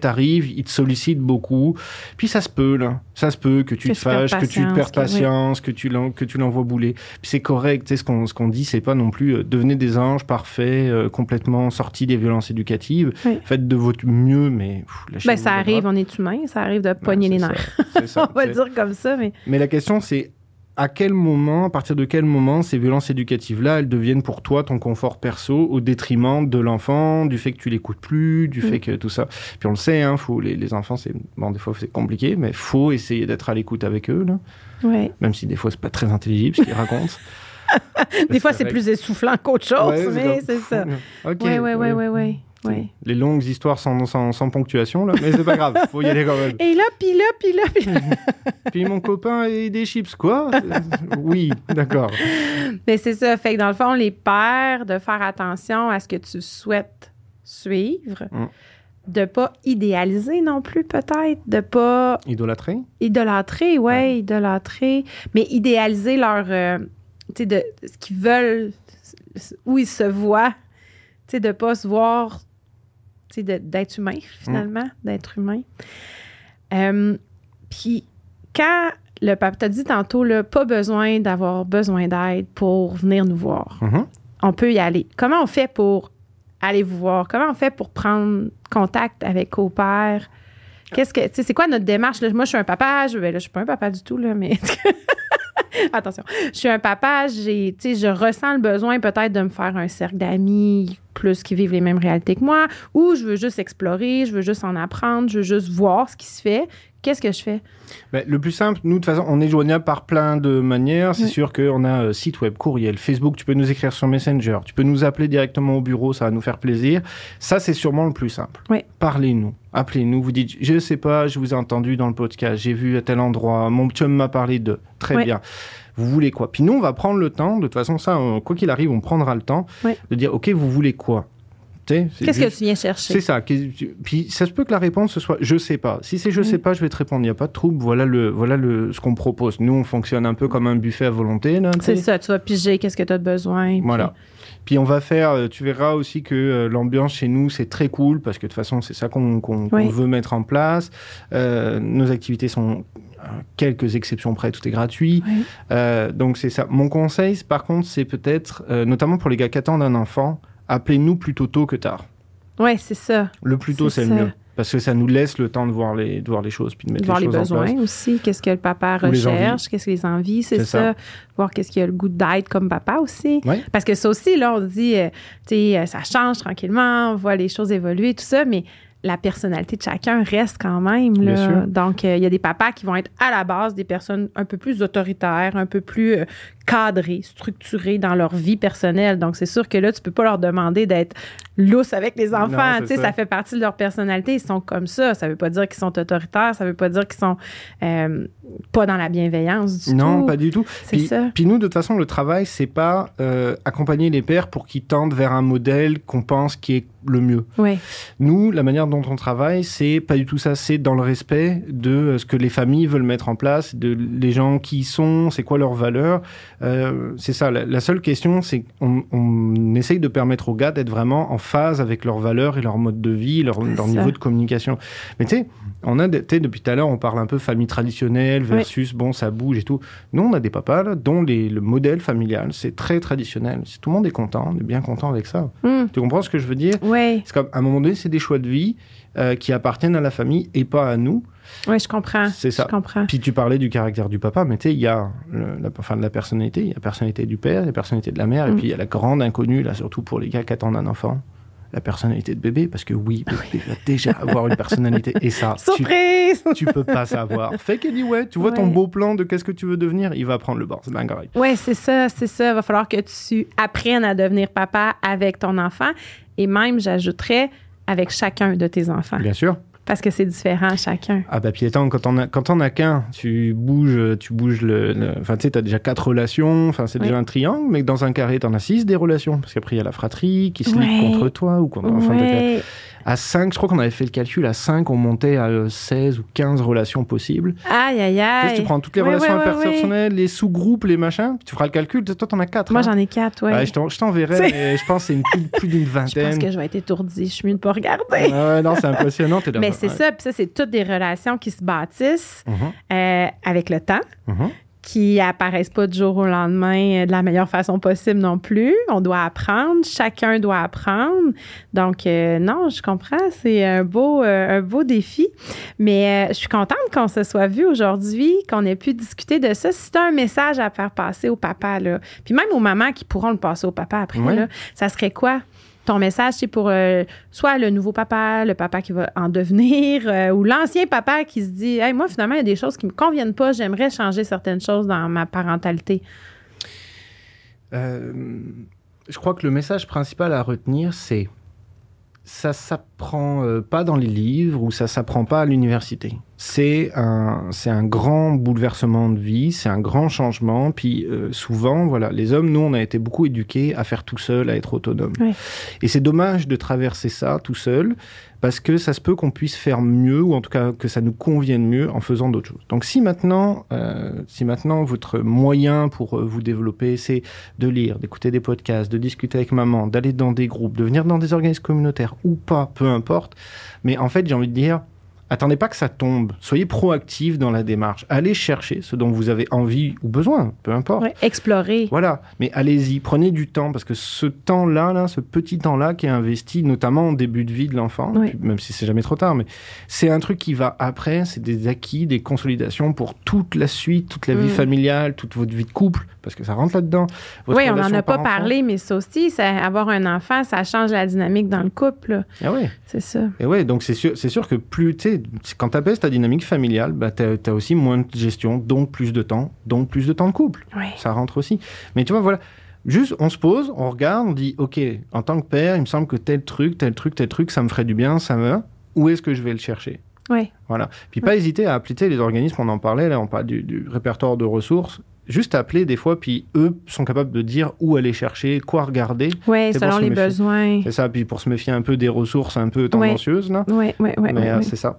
t'arrives, il te sollicite beaucoup. Puis ça se peut, là. Ça se peut que tu Que te fâches, que tu patience, perds patience, que tu l'en- que tu l'envoies bouler. Puis c'est correct. Tu sais, ce qu'on ce qu'on dit, c'est pas non plus euh, devenez des anges parfaits, euh, complètement sortis des violences éducatives. Oui. Faites de votre mieux, mais. pff, Ben, ça arrive, on est humain, ça arrive de pogner les nerfs. Ça. on va dire comme ça, mais. mais la question, c'est à quel moment, à partir de quel moment, ces violences éducatives-là, elles deviennent pour toi ton confort perso au détriment de l'enfant, du fait que tu l'écoutes plus, du Mm. fait que tout ça? Puis on le sait, hein, faut, les, les enfants, c'est bon, des fois c'est compliqué, mais faut essayer d'être à l'écoute avec eux, là. Ouais. même si des fois c'est pas très intelligible ce qu'ils racontent. Des fois, c'est plus essoufflant qu'autre chose, Ouais, mais c'est ça. Ok. Oui, oui, oui, ouais. oui, oui. Ouais. Les longues histoires sans, sans, sans ponctuation, là, mais c'est pas grave, faut y aller quand même. Et là, puis là, puis là, puis là. Puis mon copain et des chips, quoi? Oui, d'accord. Mais c'est ça. Fait que dans le fond, les pères, de faire attention à ce que tu souhaites suivre, Mm. de pas idéaliser non plus, peut-être, de pas Idolâtré idolâtrer, ouais, idolâtrer, mais idéaliser leur, euh, tu sais, de ce qu'ils veulent, où ils se voient, tu sais, de pas se voir, tu sais, de- d'être humain, finalement, d'être humain. Euh, Puis, quand le papa t'a dit tantôt, là, pas besoin d'avoir besoin d'aide pour venir nous voir. Mhm. On peut y aller. Comment on fait pour aller vous voir? Comment on fait pour prendre contact avec copains? Qu'est-ce que, tu sais, c'est quoi notre démarche? Là, moi, je suis un papa, je, ben là, je suis pas un papa du tout, là, mais attention. Je suis un papa, j'ai, je ressens le besoin peut-être de me faire un cercle d'amis plus qui vivent les mêmes réalités que moi, ou je veux juste explorer, je veux juste en apprendre, je veux juste voir ce qui se fait. Qu'est-ce que je fais? Ben, le plus simple, nous, de toute façon, on est joignable par plein de manières. C'est Oui. sûr qu'on a euh, site web, courriel, Facebook, tu peux nous écrire sur Messenger, tu peux nous appeler directement au bureau, ça va nous faire plaisir. Ça, c'est sûrement le plus simple. Oui. Parlez-nous, appelez-nous, vous dites, je sais pas, je vous ai entendu dans le podcast, j'ai vu à tel endroit, mon chum m'a parlé de. Très bien. Vous voulez quoi? Puis nous, on va prendre le temps, de toute façon, ça, on- quoi qu'il arrive, on prendra le temps de dire, OK, vous voulez quoi? Qu'est-ce que tu viens chercher? c'est ça. Puis ça se peut que la réponse ce soit je sais pas. Si c'est je Oui. sais pas, je vais te répondre. Il n'y a pas de trouble. Voilà le voilà le ce qu'on propose. Nous on fonctionne un peu comme un buffet à volonté C'est ça, tu vas piger qu'est-ce que tu as de besoin. puis- Voilà. Puis on va faire. euh, Tu verras aussi que euh, l'ambiance chez nous c'est très cool parce que de toute façon c'est ça qu'on veut mettre en place. Euh, nos activités sont à quelques exceptions près, tout est gratuit. Oui. Euh, donc c'est ça. Mon conseil, par contre, c'est peut-être, euh, notamment pour les gars qui attendent un enfant, appelez-nous plutôt tôt que tard. Ouais, c'est ça. Le plus tôt, C'est le mieux. Parce que ça nous laisse le temps de voir les, de voir les choses, puis de mettre voir les les choses en besoins place. aussi, qu'est-ce que le papa recherche, qu'est-ce que les envies, c'est ça. ça. Voir qu'est-ce qu'il a le goût d'être comme papa aussi. Ouais. Parce que ça aussi, là, on dit, euh, tu sais, euh, ça change tranquillement, on voit les choses évoluer, tout ça, mais la personnalité de chacun reste quand même. Là. Donc, euh, il y a des papas qui vont être à la base des personnes un peu plus autoritaires, un peu plus euh, cadrés, structurés dans leur vie personnelle. Donc, c'est sûr que là, tu peux pas leur demander d'être lousse avec les enfants. Tu sais, ça. fait partie de leur personnalité. Ils sont comme ça. Ça veut pas dire qu'ils sont autoritaires. Ça veut pas dire qu'ils sont euh, pas dans la bienveillance du tout. Non, pas du tout. C'est ça. Puis nous, de toute façon, le travail, c'est pas euh, accompagner les pères pour qu'ils tendent vers un modèle qu'on pense qui est le mieux. Nous, la manière dont on travaille, c'est pas du tout ça. C'est dans le respect de euh, ce que les familles veulent mettre en place, de les gens qui sont, c'est quoi leurs valeurs. Euh, c'est ça. La, seule question, c'est qu'on on essaye de permettre aux gars d'être vraiment en phase avec leurs valeurs et leur mode de vie, leur, leur niveau de communication. Mais tu sais, on a, depuis tout à l'heure, on parle un peu famille traditionnelle versus bon, ça bouge et tout. Nous, on a des papas là, dont les, le modèle familial, c'est très traditionnel. Tout le monde est content, on est bien content avec ça. Hmm. Tu comprends ce que je veux dire? Ouais. C'est comme à un moment donné, c'est des choix de vie euh, qui appartiennent à la famille et pas à nous. Oui, je comprends. C'est ça. Je comprends. Puis tu parlais du caractère du papa, mais tu sais, il y a la, enfin, la personnalité, il y a la personnalité du père, il y a la personnalité de la mère, et hmm. puis il y a la grande inconnue, là, surtout pour les gars qui attendent un enfant la personnalité de bébé, parce que oui, bébé va déjà avoir une personnalité. Et ça, Surprise tu, tu peux pas savoir. Fait qu'elle dit, ouais, tu vois ton beau plan de qu'est-ce que tu veux devenir, il va prendre le bord. C'est dingue. Ouais, c'est ça, c'est ça. Il va falloir que tu apprennes à devenir papa avec ton enfant. Et même, j'ajouterais, avec chacun de tes enfants. Bien sûr. Parce que c'est différent chacun. Ah bah quand on a quand on a qu'un, tu bouges, tu bouges le, enfin tu sais, t'as déjà quatre relations, enfin c'est déjà un triangle, mais dans un carré t'en as six des relations, parce qu'après il y a la fratrie qui se lit contre toi ou contre, enfin, à 5, je crois qu'on avait fait le calcul, à 5, on montait à 16 ou 15 relations possibles. Aïe, aïe, aïe. Tu, prends toutes les relations interpersonnelles, les sous-groupes, les machins, tu feras le calcul. Toi, t'en as 4. Moi, hein. j'en ai 4, ouais. je t'enverrai, mais je pense que c'est plus, d'une vingtaine. Je pense que je vais être étourdie. Je suis mieux de pas regarder. ouais, non, c'est impressionnant. mais c'est ça, puis ça, c'est toutes des relations qui se bâtissent mm-hmm. euh, avec le temps. Mm-hmm qui apparaissent pas du jour au lendemain euh, de la meilleure façon possible non plus. On doit apprendre, chacun doit apprendre. Donc euh, non, je comprends, c'est un beau euh, un beau défi, mais je suis contente qu'on se soit vu aujourd'hui, qu'on ait pu discuter de ça. Si tu as un message à faire passer au papa là, puis même aux mamans qui pourront le passer au papa après là, ça serait quoi? Ton message, c'est pour euh, soit le nouveau papa, le papa qui va en devenir, euh, ou l'ancien papa qui se dit hey, moi, finalement, il y a des choses qui ne me conviennent pas, j'aimerais changer certaines choses dans ma parentalité? Euh, je crois que le message principal à retenir, c'est ça s'apprend pas dans les livres ou ça s'apprend pas à l'université c'est un, c'est un grand bouleversement de vie, c'est un grand changement. Puis euh, souvent, voilà, les hommes, nous, on a été beaucoup éduqués à faire tout seul, à être autonome. Et c'est dommage de traverser ça tout seul, parce que ça se peut qu'on puisse faire mieux, ou en tout cas que ça nous convienne mieux en faisant d'autres choses. Donc si maintenant, euh, si maintenant votre moyen pour euh, vous développer, c'est de lire, d'écouter des podcasts, de discuter avec maman, d'aller dans des groupes, de venir dans des organismes communautaires ou pas, peu importe. Mais en fait, j'ai envie de dire, attendez pas que ça tombe. Soyez proactif dans la démarche. Allez chercher ce dont vous avez envie ou besoin, peu importe. Ouais, explorer. Voilà. Mais allez-y, prenez du temps parce que ce temps-là, là, ce petit temps-là qui est investi, notamment au début de vie de l'enfant, même si c'est jamais trop tard, mais c'est un truc qui va après, c'est des acquis, des consolidations pour toute la suite, toute la vie mm. familiale, toute votre vie de couple, parce que ça rentre là-dedans. Oui, on n'en a pas parlé, mais ça aussi, avoir un enfant, ça change la dynamique dans le couple. Ah oui. C'est ça. Et ouais, donc c'est sûr, c'est sûr que plus, tu quand tu apaises ta dynamique familiale, bah, tu as, aussi moins de gestion, donc plus de temps, donc plus de temps de couple. Ça rentre aussi. Mais tu vois, voilà. Juste, on se pose, on regarde, on dit, OK, en tant que père, il me semble que tel truc, tel truc, tel truc, ça me ferait du bien, ça me... Où est-ce que je vais le chercher? Oui. Voilà. Puis pas hésiter à appeler les organismes, on en parlait, là, on parle du, répertoire de ressources juste appeler des fois, puis eux sont capables de dire où aller chercher, quoi regarder. Oui, selon les besoins. C'est ça, puis pour se méfier un peu des ressources un peu tendancieuses, là. Oui, oui, oui. Mais euh, c'est ça.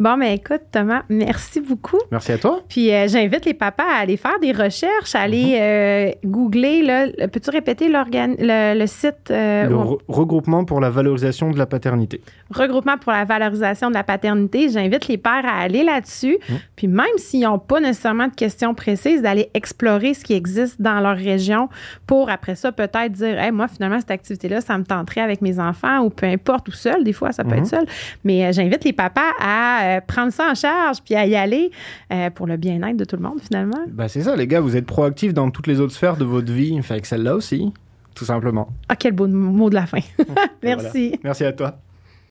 Bon, mais écoute, Thomas, merci beaucoup. Merci à toi. Puis euh, j'invite les papas à aller faire des recherches, à aller mhm. euh, googler. Là, peux-tu répéter le, le, site? Euh, le regroupement pour la valorisation de la paternité. Regroupement pour la valorisation de la paternité. J'invite les pères à aller là-dessus. Mhm. Puis même s'ils n'ont pas nécessairement de questions précises, d'aller explorer ce qui existe dans leur région pour après ça peut-être dire, hey, moi finalement cette activité-là, ça me tenterait avec mes enfants ou peu importe, ou seul. Des fois, ça peut être mhm. seul. Mais j'invite les papas à euh, prendre ça en charge puis à y aller euh, pour le bien-être de tout le monde finalement. Ben, c'est ça, les gars, vous êtes proactifs dans toutes les autres sphères de votre vie, fait que celle-là aussi, tout simplement. Ah, quel beau mot de la fin. Merci. Merci à toi.